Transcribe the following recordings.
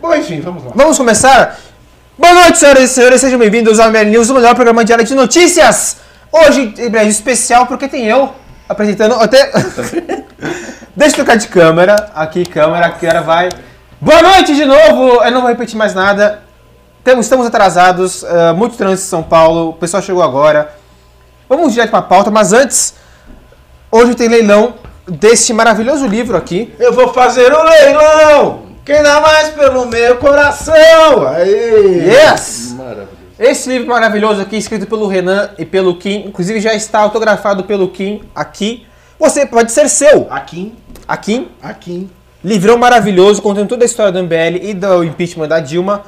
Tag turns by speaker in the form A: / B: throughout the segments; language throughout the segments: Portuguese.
A: Bom, enfim, vamos lá.
B: Vamos começar? Boa noite, senhoras e senhores, sejam bem-vindos ao ML News, o melhor programa diário de notícias. Hoje, em Brasil especial, porque tem eu apresentando até... Deixa eu trocar de câmera. Aqui, câmera, a câmera vai... Boa noite de novo! Eu não vou repetir mais nada. Temos, estamos atrasados, uh, muito trânsito em São Paulo, o pessoal chegou agora. Vamos direto para a pauta, mas antes, hoje tem leilão deste maravilhoso livro aqui.
A: Eu vou fazer o leilão! Quem dá mais pelo meu coração? Aí!
B: Yes!
C: Maravilhoso.
B: Esse livro maravilhoso aqui, escrito pelo Renan e pelo Kim, inclusive já está autografado pelo Kim aqui. Você pode ser seu.
A: Aqui,
B: Aqui,
A: aqui.
B: livrão maravilhoso, contando toda a história do MBL e do impeachment da Dilma.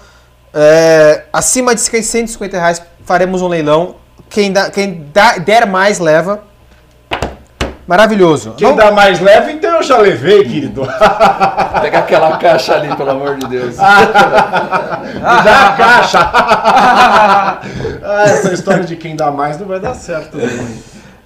B: É, acima de 150 reais faremos um leilão. Quem, dá, quem dá- der mais leva. Maravilhoso.
A: Quem
B: Vamos-
A: dá mais leve, então eu já levei, querido.
C: Pega aquela caixa ali, pelo amor de Deus.
A: Me dá a caixa. ah, essa história de quem dá mais não vai dar certo. né?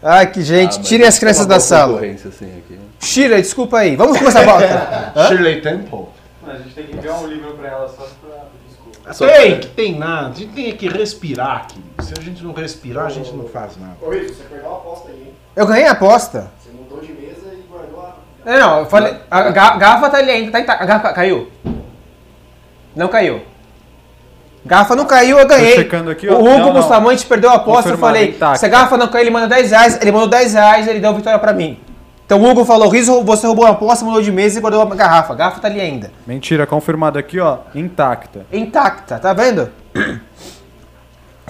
B: Ai, que gente.
C: Ah,
B: Tirem as crianças da sala.
C: assim, aqui.
B: Shira, desculpa aí. Vamos começar a pauta. Hã?
A: Shirley Temple.
D: A gente tem que enviar um livro pra ela só pra. Desculpa.
C: Só-
A: Tem, que tem nada. A gente tem que respirar, querido. Se a gente não respirar, a gente não faz nada.
D: Ô, Rico, você perdeu a aposta aí, hein?
B: Eu ganhei a aposta.
D: Você mudou de mesa e guardou a.
B: É, não, eu falei. A ga- garrafa tá ali ainda, tá intacta. A garrafa caiu? Não caiu. Garrafa não caiu, eu ganhei.
E: Tô checando aqui, ó.
B: o Hugo
E: Não, não.
B: Bustamante perdeu a aposta, eu
E: Confirmado,
B: falei,
E: intacta.
B: se a garrafa não cair, ele manda 10 reais. Ele mandou 10 reais, ele deu vitória pra mim. Então o Hugo falou, Riso, você roubou a aposta, mudou de mesa e guardou a garrafa. A garrafa tá ali ainda.
E: Mentira, confirmado aqui, ó, intacta.
B: Intacta, tá vendo?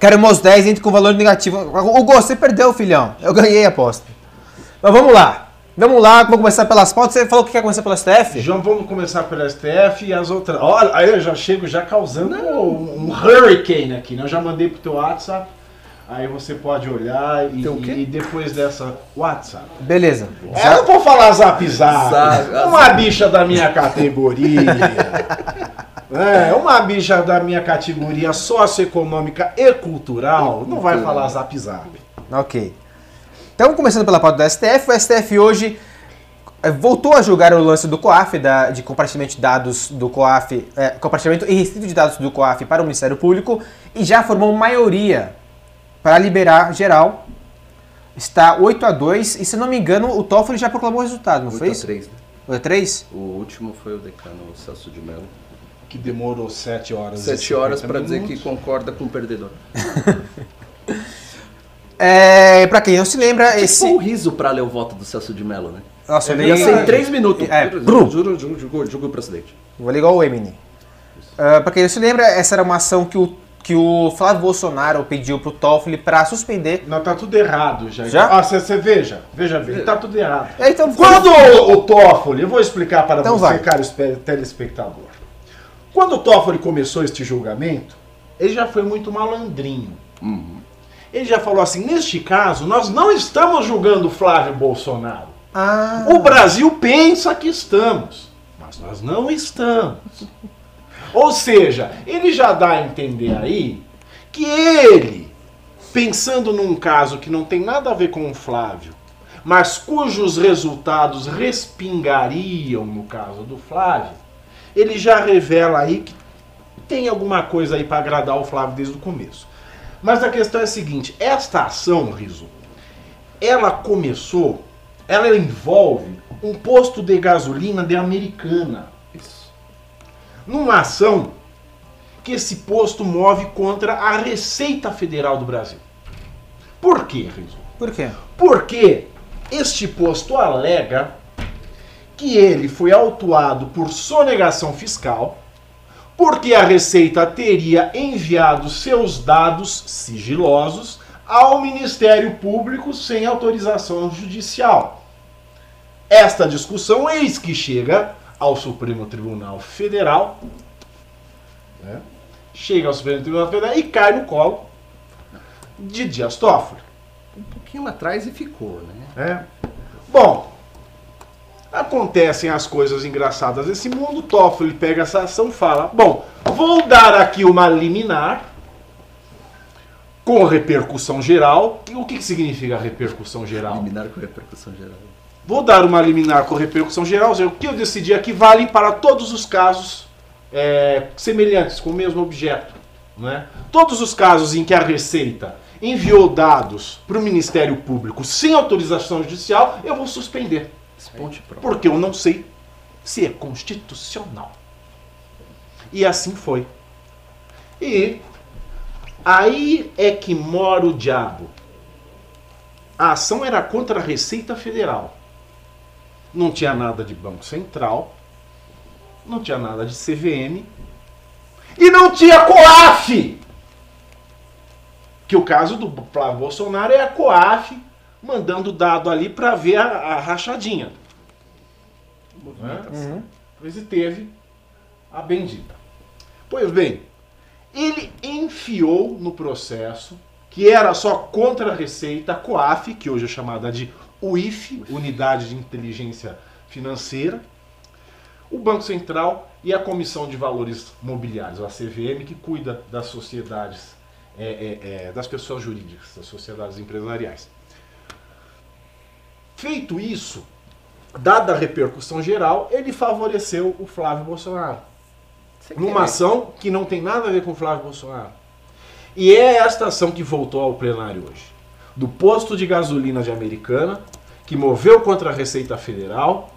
B: Quero meus 10, entre com valor negativo. Hugo, você perdeu, filhão. Eu ganhei a aposta. Mas vamos lá. Vamos lá, vamos começar pelas pautas. Você falou que quer começar pela STF?
A: João, vamos começar pela STF e as outras. Olha, aí eu já chego já causando um, um hurricane aqui, né? Eu já mandei pro teu WhatsApp. Aí você pode olhar e, e depois dessa WhatsApp.
B: Beleza.
A: É, eu não vou falar zap zap.
C: Zap,
A: Uma bicha da minha categoria. É, uma bicha da minha categoria socioeconômica e cultural não vai falar zap zap.
B: Ok. Então, começando pela pauta do STF, o STF hoje eh, voltou a julgar o lance do COAF, da- de compartilhamento de dados do COAF, eh, compartilhamento irrestrito de dados do COAF para o Ministério Público e já formou maioria para liberar geral. Está 8 a 2 e, se não me engano, o Toffoli já proclamou o resultado, não
C: 8
B: foi
C: a
B: isso?
C: 3, né?
B: 8 a 3?
C: O último foi o decano o Celso de Mello.
A: Que demorou 7 horas. e
C: 7 horas
A: 50
C: pra dizer que concorda com o perdedor.
B: É, para quem não se lembra,
C: Esse...
B: esse...
C: Um riso pra ler o voto do Celso de Mello, né?
B: Nossa, eu li-
C: Ia ser em 3 minutos.
B: É,
C: juro, juro, juro, juro, juro, pro presidente.
B: Vou ligar o Eminem. Uh, pra quem não se lembra, essa era uma ação que o, que o Flávio Bolsonaro pediu pro Toffoli pra suspender.
A: Não, tá tudo errado já.
B: Já?
A: Ah, você veja, veja bem, tá tudo errado.
B: É, então,
A: Quando o, o Toffoli, eu vou explicar para
B: Então
A: você,
B: vai.
A: caro espe- telespectador. Quando o Toffoli começou este julgamento, ele já foi muito malandrinho. Ele já falou assim: neste caso, nós não estamos julgando Flávio Bolsonaro.
B: Ah,
A: O Brasil pensa que estamos, mas nós não estamos. Ou seja, ele já dá a entender aí que ele, pensando num caso que não tem nada a ver com o Flávio, mas cujos resultados respingariam no caso do Flávio, ele já revela aí que tem alguma coisa aí para agradar o Flávio desde o começo. Mas a questão é a seguinte: esta ação, Riso, ela começou, ela envolve um posto de gasolina de Americana.
C: Isso.
A: Numa ação que esse posto move contra a Receita Federal do Brasil. Por quê, Riso?
B: por quê?
A: Porque este posto alega que ele foi autuado por sonegação fiscal, porque a Receita teria enviado seus dados sigilosos ao Ministério Público sem autorização judicial. Esta discussão eis que chega ao Supremo Tribunal Federal, né? chega ao Supremo Tribunal Federal e cai no colo de Dias Toffoli.
C: Um pouquinho atrás e ficou, né?
A: É. Bom, acontecem as coisas engraçadas desse mundo. Toffoli pega essa ação e fala: Bom, vou dar aqui uma liminar com repercussão geral. O que, que significa repercussão geral?
C: Eliminar com repercussão geral.
A: Vou dar uma liminar com repercussão geral. ou seja, O que eu decidi aqui vale para todos os casos é, semelhantes, com o mesmo objeto. Né? Todos os casos em que a Receita enviou dados para o Ministério Público sem autorização judicial, eu vou suspender. Porque eu não sei se é constitucional. E assim foi. E aí é que mora o diabo. A ação era contra a Receita Federal. Não tinha nada de Banco Central, não tinha nada de CVM e não tinha COAF. Que o caso do Bolsonaro é a COAF mandando dado ali para ver a, a rachadinha. Né? Pois e teve a bendita. Pois bem, ele enfiou no processo, que era só contra a Receita, a COAF, que hoje é chamada de UIF, Unidade de Inteligência Financeira, o Banco Central e a Comissão de Valores Mobiliários, a CVM, que cuida das sociedades, é, é, é, das pessoas jurídicas, das sociedades empresariais. Feito isso, dada a repercussão geral, ele favoreceu o Flávio Bolsonaro.
C: Você
A: Numa
C: quer-
A: ação que não tem nada a ver com o Flávio Bolsonaro. E é esta ação que voltou ao plenário hoje. Do posto de gasolina de Americana, que moveu contra a Receita Federal,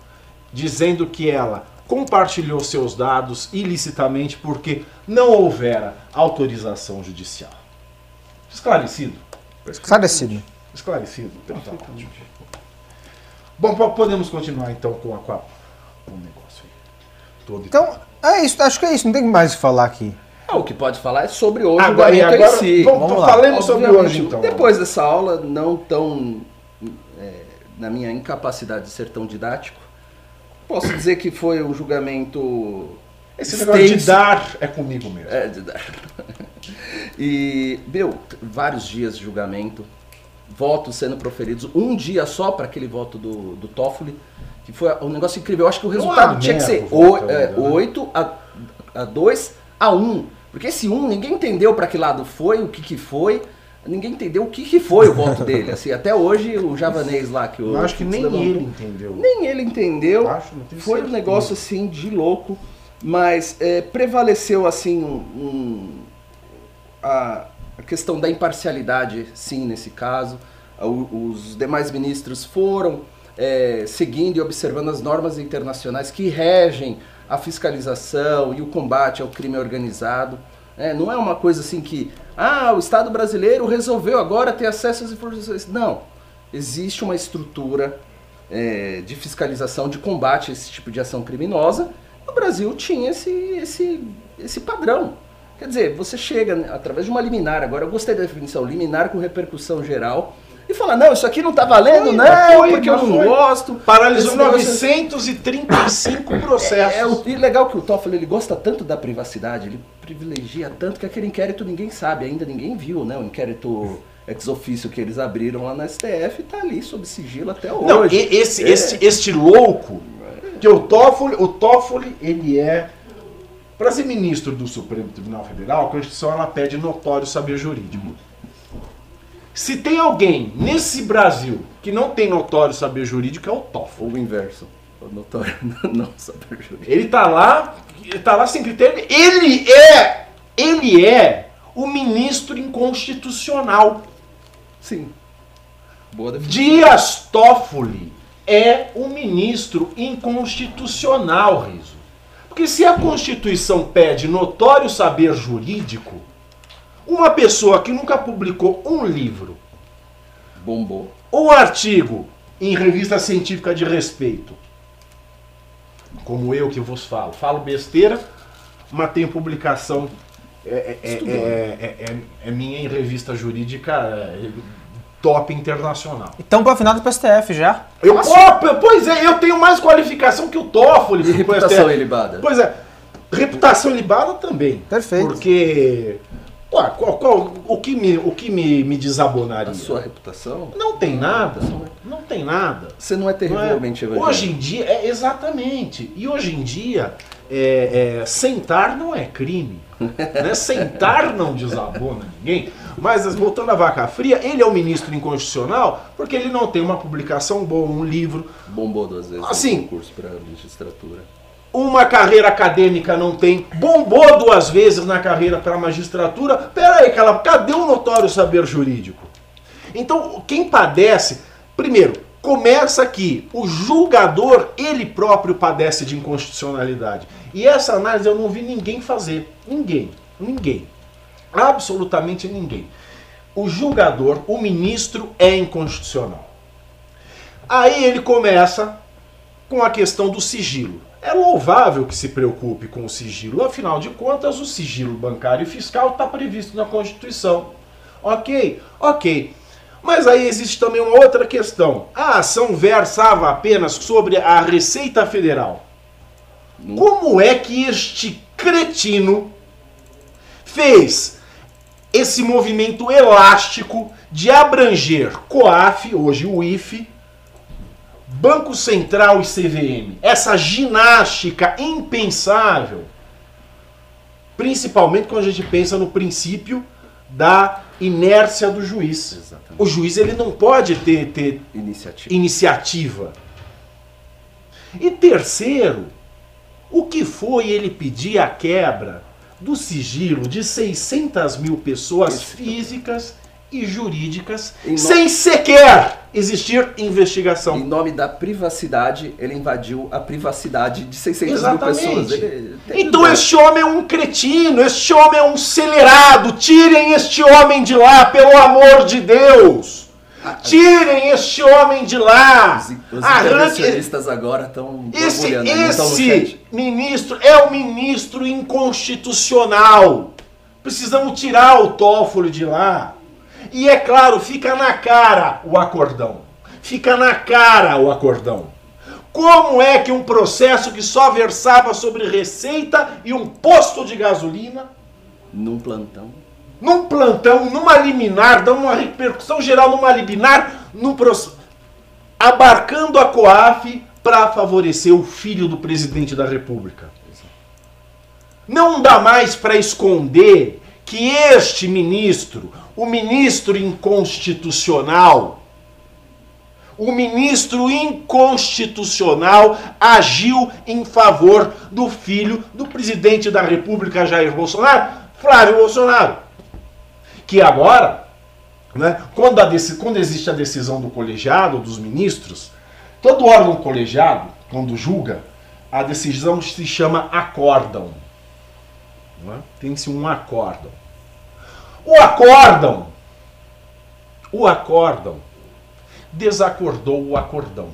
A: dizendo que ela compartilhou seus dados ilicitamente porque não houvera autorização judicial. Esclarecido?
B: Esclarecido.
A: Esclarecido. Então tá ótimo. Bom, po- podemos continuar então com, a, com, a- com o negócio aí. Todo
B: Então, é isso. Acho que é isso. Não tem mais o que falar aqui.
C: Ah, o que pode falar é sobre o
A: Agora,
C: julgamento
A: agora
C: em si.
A: vamos,
B: Vamos lá.
A: falemos sobre hoje então.
C: Depois dessa aula, não tão. é, na minha incapacidade de ser tão didático, posso dizer que foi um julgamento.
A: Esse negócio de
C: extenso.
A: dar é comigo mesmo.
C: É, de dar. E, meu, vários dias de julgamento, votos sendo proferidos, um dia só para aquele voto do, do Toffoli, que foi um negócio incrível. Eu acho que o resultado tinha que ser
A: o voto
C: oi- é? 8 a, a 2 a 1. Porque esse 1, ninguém entendeu para que lado foi, o que, que foi. Ninguém entendeu o que, que foi o voto dele. Assim, até hoje, o javanês lá que o.
A: Eu acho que nem
C: levantou-
A: ele entendeu.
C: nem ele entendeu.
A: Acho,
C: Foi um negócio assim de louco, mas é, prevaleceu assim um, um- a, a questão da imparcialidade, sim, nesse caso. Os demais ministros foram é, seguindo e observando as normas internacionais que regem a fiscalização e o combate ao crime organizado. É, não é uma coisa assim que, ah, o Estado brasileiro resolveu agora ter acesso às informações. Não. Existe uma estrutura é, de fiscalização, de combate a esse tipo de ação criminosa. O Brasil tinha esse, esse, esse padrão. Quer dizer, você chega através de uma liminar, agora eu gostei da definição, liminar com repercussão geral, e fala, não, isso aqui não tá valendo, não,
A: mas foi,
C: porque eu
A: mas
C: não
A: foi.
C: gosto.
A: Paralisou
C: Esse negócio-
A: 935 processos.
C: É, o, e legal que o Toffoli ele gosta tanto da privacidade, ele privilegia tanto que aquele inquérito ninguém sabe, ainda ninguém viu, né? O inquérito ex officio que eles abriram lá na STF tá ali sob sigilo até hoje.
A: Não, esse,
C: É.
A: esse, este louco, que o Toffoli, o Toffoli, ele é, para ser ministro do Supremo Tribunal Federal, a Constituição ela pede notório saber jurídico. Se tem alguém nesse Brasil que não tem notório saber jurídico, é o Toffoli.
C: Ou o inverso. O notório não saber jurídico.
A: Ele tá lá, ele tá lá sem critério. Ele é, ele é o ministro inconstitucional.
C: Sim. Boa definição.
A: Dias Toffoli é um ministro inconstitucional, Riso. Porque se a Constituição pede notório saber jurídico, uma pessoa que nunca publicou um livro
C: Bombou.
A: ou artigo em revista científica de respeito, como eu que vos falo, falo besteira, mas tenho publicação é, é- é- é- é- é- é minha em revista jurídica é, top internacional.
B: Então, pra final do PSTF já.
A: Eu, Opa, pois é, eu tenho mais qualificação que o Toffoli.
C: E reputação
A: STF.
C: ilibada?
A: Pois é, reputação ilibada também.
B: Perfeito.
A: Porque, ué, qual- qual- o que, me, o que me, me desabonaria?
C: A sua reputação?
A: Não tem nada, não tem nada.
C: Você não é
A: Não é?
C: terrivelmente evangélico.
A: Hoje em dia, é, exatamente. E hoje em dia, é, é, sentar não é crime. né? Sentar não desabona ninguém. Mas voltando à vaca fria, ele é o ministro inconstitucional porque ele não tem uma publicação boa, um livro.
C: Bombou duas vezes
A: Assim.
C: no concurso para magistratura.
A: uma carreira acadêmica não tem, bombou duas vezes na carreira para a magistratura. Peraí, cara, cadê o notório saber jurídico? Então, quem padece, primeiro, começa aqui, o julgador, ele próprio padece de inconstitucionalidade. E essa análise eu não vi ninguém fazer. Ninguém. Ninguém. Absolutamente ninguém. O julgador, o ministro, é inconstitucional. Aí ele começa com a questão do sigilo. É louvável que se preocupe com o sigilo, afinal de contas, o sigilo bancário e fiscal está previsto na Constituição. Ok? Ok. Mas aí existe também uma outra questão. A ação versava apenas sobre a Receita Federal. Como é que este cretino fez esse movimento elástico de abranger COAF, hoje o IFE, Banco Central e CVM? Essa ginástica impensável. Principalmente quando a gente pensa no princípio da inércia do juiz.
C: Exatamente.
A: O juiz ele não pode ter, ter
C: Iniciativa.
A: iniciativa. E terceiro, o que foi ele pedir a quebra do sigilo de 600 mil pessoas
C: Esse-
A: físicas e jurídicas sem sequer existir investigação?
C: Em nome da privacidade, ele invadiu a privacidade de 600
A: Exatamente.
C: mil pessoas. Ele
A: Então este homem é um cretino, este homem é um acelerado. Tirem este homem de lá, pelo amor de Deus. Tirem este homem de lá.
C: Os, os intervencionistas agora estão
A: Esse, esse ministro é um ministro inconstitucional. Precisamos tirar o Toffoli de lá. E é claro, fica na cara o acordão. Fica na cara o acordão. Como é que um processo que só versava sobre receita e um posto de gasolina,
C: Num plantão.
A: Num plantão, numa liminar, dando uma repercussão geral numa liminar, abarcando a COAF para favorecer o filho do presidente da República. Não dá mais para esconder que este ministro, o ministro inconstitucional, o ministro inconstitucional agiu em favor do filho do presidente da República, Jair Bolsonaro, Flávio Bolsonaro. Que agora, né, quando, a quando existe a decisão do colegiado, dos ministros, todo órgão colegiado, quando julga, a decisão se chama acórdão. né? Tem-se um acórdão. O acórdão, o acórdão, desacordou o acordão.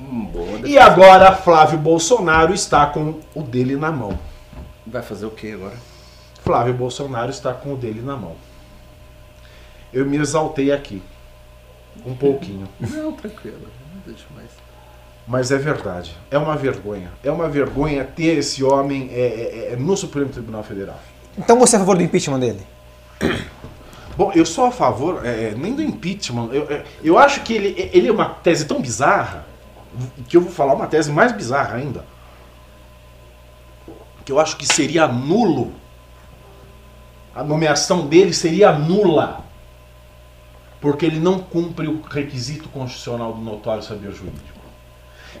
C: Hum.
A: E agora Flávio Bolsonaro está com o dele na mão.
C: Vai fazer o que agora?
A: Flávio Bolsonaro está com o dele na mão. Eu me exaltei aqui. Um pouquinho.
C: Não, tranquilo. Deixa mais.
A: Mas é verdade. É uma vergonha. É uma vergonha ter esse homem é, é, é, no Supremo Tribunal Federal.
B: Então você é a favor do impeachment dele?
A: Bom, eu sou a favor, é, nem do impeachment. Eu, é, eu acho que ele, ele é uma tese tão bizarra que eu vou falar uma tese mais bizarra ainda. Que eu acho que seria nulo. A nomeação dele seria nula. Porque ele não cumpre o requisito constitucional do notório saber jurídico.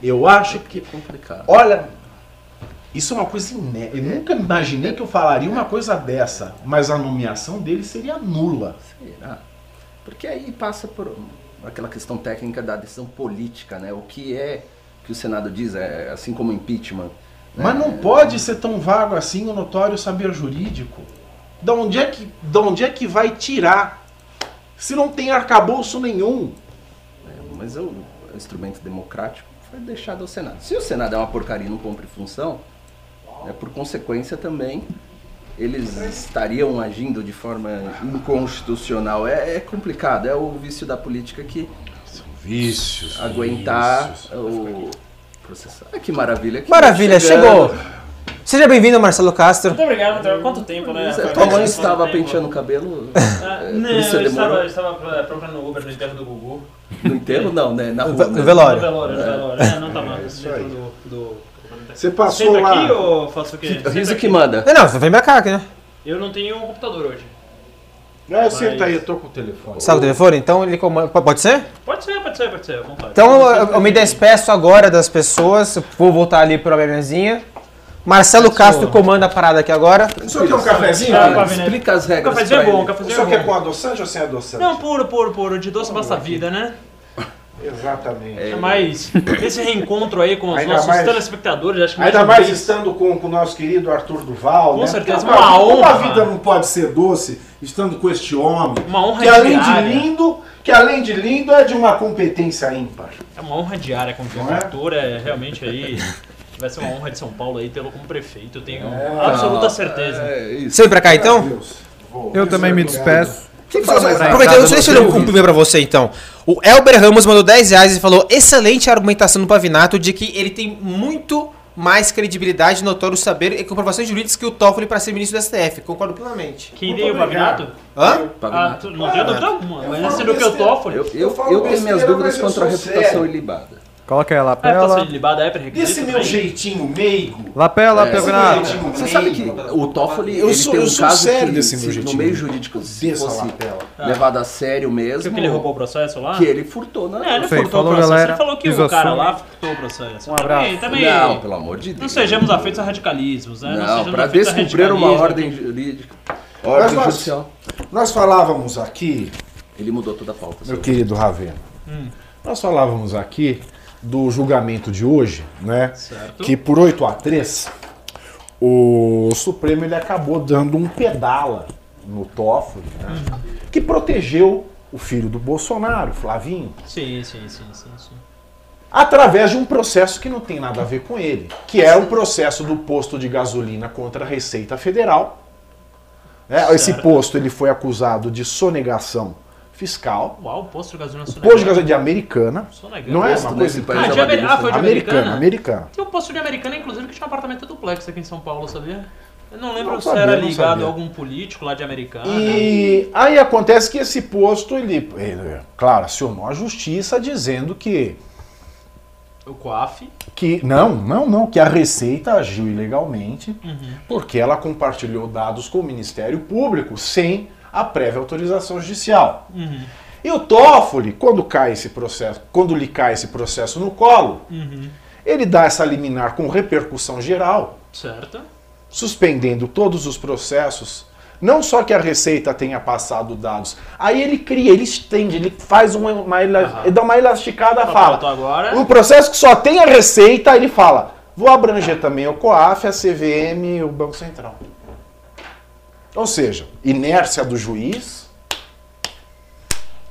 A: Eu acho que
C: complicado.
A: Olha, isso é uma coisa inédita. Eu nunca imaginei que eu falaria uma coisa dessa, mas a nomeação dele seria nula.
C: Será? Porque aí passa por aquela questão técnica da decisão política, né? O que é que o Senado diz, é assim como impeachment. né?
A: Mas não pode ser tão vago assim o notório saber jurídico. Da onde é que, da onde é que vai tirar? Se não tem arcabouço nenhum.
C: É, mas o instrumento democrático foi deixado ao Senado. Se o Senado é uma porcaria e não cumpre função, é, por consequência também eles estariam agindo de forma inconstitucional. É, é complicado, é o vício da política que
A: São vícios.
C: aguentar
A: vícios.
C: o processo. Ah, que maravilha. que
B: Maravilha, chegou. Seja bem-vindo, Marcelo Castro.
F: Muito obrigado, Matheus. Quanto tempo, né?
C: Tua mãe estava penteando o cabelo
F: Ah,
C: é,
F: não,
C: isso
F: eu
C: demorou?
F: estava, eu estava procurando Uber no enterro do Gugu.
C: no enterro? Não, né? Na
B: No
C: rua. né?
B: no velório.
F: No velório, no velório. É, não tá mal.
A: isso
F: Dentro
A: aí.
F: do, do...
A: Você passou
F: Senta
A: lá.
F: aqui ou faço o quê?
C: O riso que manda.
B: Não, não, você vem pra cá, aqui, né?
F: Eu não tenho um computador hoje.
A: É,
F: Mas-
A: senta aí, eu tô com o telefone.
B: Sabe o telefone? Então ele comanda. Pode ser?
F: Pode ser, pode ser, pode ser, à vontade.
B: Então eu, eu me despeço agora das pessoas. Vou voltar ali pra minha mesinha. Marcelo Castro comanda a parada aqui agora.
A: O senhor quer um cafezinho?
F: Ah, né?
C: Explica as
F: Um
C: regras
F: cafezinho é bom, um
C: ele.
A: O
F: cafezinho
A: senhor
F: é
A: quer
F: bom.
A: com adoçante ou sem adoçante?
F: Não, puro, puro, puro. De doce basta a vida, né?
A: Exatamente.
F: É mais esse reencontro aí com os
A: Ainda
F: nossos
A: mais-
F: telespectadores. Acho que
A: Ainda
F: uma
A: mais
F: vez-
A: estando com com o nosso querido Arthur Duval,
F: Com
A: né?
F: certeza,
A: Porque
F: uma
A: Como a
F: honra.
A: vida não pode ser doce estando com este homem,
F: Uma honra
A: que além de
F: diária.
A: lindo, que além de lindo é de uma competência ímpar.
F: É uma honra diária conviver com o
A: é?
F: Arthur, é realmente aí. Vai ser uma honra de São Paulo aí tê-lo como prefeito, eu tenho
A: É.
F: absoluta certeza.
C: É
B: vem pra cá então?
A: Vou-
E: Eu também me despeço.
C: A
B: Aproveitando, deixa eu ler um cumprimento pra você então. O Elber Ramos mandou 10 reais e falou: excelente argumentação do Pavinato de que ele tem muito mais credibilidade, notório saber e comprovações jurídicas que o Toffoli para ser ministro do STF. Concordo plenamente.
F: Quem deu o. Pavinato?
B: Hã?
F: Ah, tu- não tenho dúvida alguma, mas do que o. Toffoli.
C: Eu, eu,
A: falo
C: eu tenho minhas dúvidas
A: eu
C: contra a reputação ilibada.
E: Coloca aí a lapela.
F: libada é
A: Desse meu jeitinho meigo.
E: Lapela,
C: É,
A: esse jeitinho
C: Você sabe que o Toffoli
A: Eu
C: ele
A: sou-
C: tem um
A: eu sou
C: caso
A: sério
C: que,
A: desse meu
C: se no
A: jeitinho.
C: meio jurídico se fosse
A: lapela.
C: levado a sério mesmo,
F: Viu que ele roubou o processo lá?
C: que ele furtou, né?
F: É, ele furtou
E: falou,
F: o processo.
E: galera.
F: Ele falou que o cara lá furtou o processo.
E: Um abraço.
F: Também, também
C: Não, pelo amor de Deus.
F: não sejamos afeitos a radicalismos, né?
C: Não,
F: sejamos
C: para
F: afeitos a
C: descumprir uma ordem jurídica, ordem
A: nós-
C: judicial.
A: Nós falávamos aqui,
C: Ele mudou toda a pauta.
A: meu querido Ravena, nós falávamos aqui do julgamento de hoje, né?
F: Certo.
A: Que por 8 a 3 o Supremo ele acabou dando um pedala no Toffoli, né? Que protegeu o filho do Bolsonaro, Flavinho,
F: Sim, sim, sim, sim, sim.
A: através de um processo que não tem nada a ver com ele, que é o processo do posto de gasolina contra a Receita Federal. né? Esse posto ele foi acusado de sonegação fiscal.
F: Uau, o posto de gasolina
A: posto de gasolina de Americana.
F: Sonegado.
A: Não é uma coisa
C: país
F: Ah,
C: é
F: de
C: delícia.
F: ah, foi de
A: americana,
F: Americana? Tem um posto de Americana, inclusive, que tinha um apartamento duplex aqui em São Paulo, sabia? Eu não lembro
A: Não
F: se
A: sabia,
F: era
A: não
F: ligado a algum político lá de Americana.
A: E aí acontece que esse posto, ele, ele, claro, acionou a justiça dizendo que,
F: O COAF.
A: que não, não, não, que a Receita agiu ilegalmente
F: Uhum.
A: porque ela compartilhou dados com o Ministério Público sem a prévia autorização judicial.
F: Uhum.
A: E o Toffoli, quando cai esse processo, quando lhe cai esse processo no colo,
F: Uhum.
A: ele dá essa liminar com repercussão geral,
F: Certo.
A: suspendendo todos os processos. Não só que a Receita tenha passado dados, aí ele cria, ele estende, ele faz uma, uma
F: Aham.
A: ele dá uma elasticada,
F: Tá
A: fala.
F: agora.
A: Um processo que só tem a Receita, ele fala, vou abranger também o COAF, a CVM e o Banco Central. Ou seja, inércia do juiz.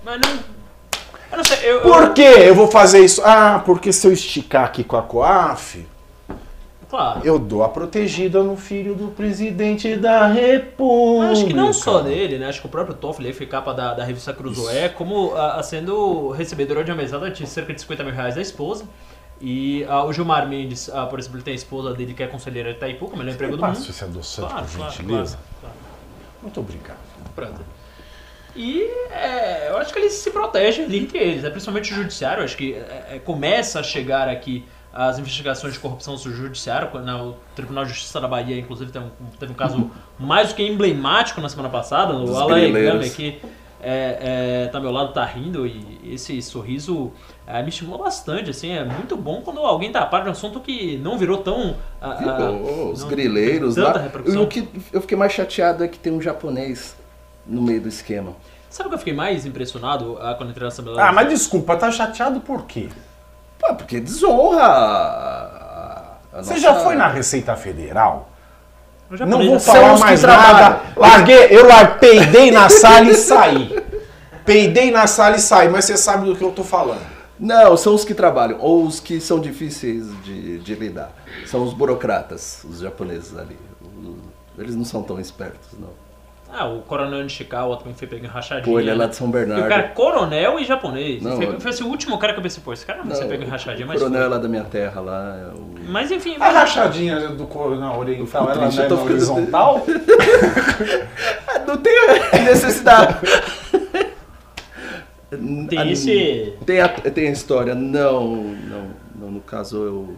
F: Mas não. Eu não sei. Eu, eu-
A: Por que eu vou fazer isso? Ah, porque se eu esticar aqui com a COAF,
F: Claro.
A: eu dou a protegida no filho do presidente da República.
F: Mas acho que não só dele, né? Acho que o próprio Toffoli foi capa da, da revista Cruzoé, como ah, sendo recebedora de uma mesada de cerca de 50 mil reais da esposa. E ah, o Gilmar Mendes, ah, por exemplo, ele tem a esposa dele que é conselheira de Itaipu, como ele é emprego do mundo.
A: esse adoçante,
F: Claro,
A: por gentileza.
F: claro.
A: Muito obrigado.
F: Pronto. E é, eu acho que eles se protegem ali entre eles, né? principalmente o judiciário. Acho que é, é, começa a chegar aqui as investigações de corrupção do judiciário. quando, né, o Tribunal de Justiça da Bahia, inclusive, teve um, teve um caso mais do que emblemático na semana passada. O Alain. Gama, que é, é, tá ao meu lado, tá rindo, e esse sorriso é, me estimulou bastante. Assim, é muito bom quando alguém tá a par de um assunto que não virou tão. ah, ah,
C: os
F: não
C: grileiros
F: tanta
C: lá.
F: repercussão.
C: E o que eu fiquei mais chateado é que tem um japonês no meio do esquema.
F: Sabe o que eu fiquei mais impressionado ah, quando entrei na Assembleia?
A: Ah, mas desculpa, tá chateado por quê?
C: Pô, porque desonra a, a
A: Você
C: nossa-
A: já foi na Receita Federal? Não vou
F: já-
A: falar mais
C: trabalham.
A: nada. Larguei, eu peidei na sala e saí. Peidei na sala e saí, mas você sabe do que eu tô falando.
C: Não, são os que trabalham, ou os que são difíceis de, de lidar. São os burocratas, os japoneses ali. O- Eles não são tão espertos, não.
F: Ah, o coronel Nishikawa também foi pego em rachadinha.
C: Pô, ele é lá
F: né?
C: de São
F: E
C: Bernardo.
F: o cara é coronel e japonês.
C: Não,
F: foi, foi esse o último cara que eu pensei, pô, esse cara não vai ser pego em rachadinha,
C: o
F: mas
C: coronel é lá da minha terra, lá. é o-
F: Mas enfim,
A: A rachadinha do coronel oriental, ela não é horizontal?
C: Não tem necessidade.
F: Tem
C: A-
F: esse...
C: Tem a, tem a história, não, não, não, no caso eu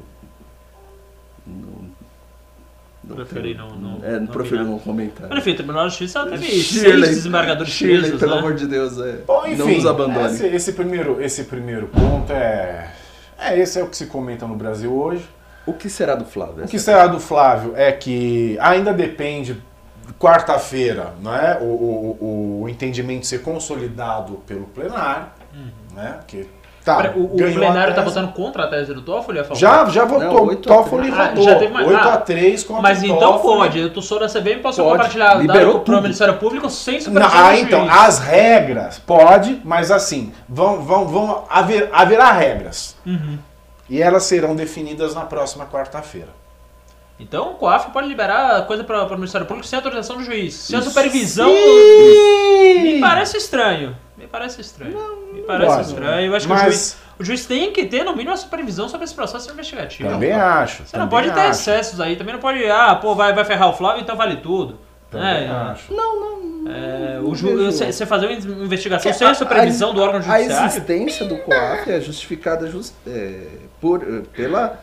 C: não,
F: Preferi não. não
C: É, não prefiro não comentar.
F: Mas enfim, o Tribunal de Justiça teve
C: Shirley,
F: seis desembargadores
C: Shirley,
F: presos,
C: pelo
F: né?
C: amor de Deus, é.
A: Bom, enfim,
C: não nos abandone.
A: Esse, esse primeiro, esse primeiro ponto é. É, esse é o que se comenta no Brasil hoje.
C: O que será do Flávio?
A: O que será do Flávio é que ainda depende, quarta-feira, não é? O, o, o- entendimento ser consolidado pelo plenário, né? Que tá,
F: Pera, O, o plenário tá
A: tese.
F: votando contra a tese do Toffoli? a favor?
A: Já, já votou.
C: Não,
A: o
C: oito a
A: Toffoli
F: três. Ah,
A: votou.
F: já teve mais-
A: 8
F: ah,
A: a 3 contra
F: Mas
A: o
F: então
A: Toffoli.
F: pode, eu sou da CBM, posso
C: Pode.
F: compartilhar
C: Liberou
F: para o. Ministério Público sem
A: Não,
F: supervisão
A: ah, então,
F: juiz.
A: as regras, pode, mas assim, vão, vão, vão haver, haverá regras.
F: Uhum.
A: E elas serão definidas na próxima quarta-feira.
F: Então o COAF pode liberar coisa para o Ministério Público sem autorização do juiz. Sem a supervisão.
A: Sim!
F: Me parece estranho. Me parece estranho. Me parece
A: pode.
F: estranho. Eu acho que o
A: Mas-
F: juiz, o juiz tem que ter, no mínimo, a supervisão sobre esse processo investigativo.
A: Também acho.
F: Você não
A: também
F: pode ter
A: acho,
F: excessos aí. Também não pode, ah, pô, vai, vai ferrar o Flávio, então vale tudo.
A: Também
F: É,
A: acho.
C: Não, não.
F: É,
C: não
F: o ju... você fazer uma investigação
C: Que
F: sem a
C: a-
F: supervisão
C: a-
F: do órgão
C: A
F: judiciário.
C: existência do COAF é justificada jus- é, por, eh, pela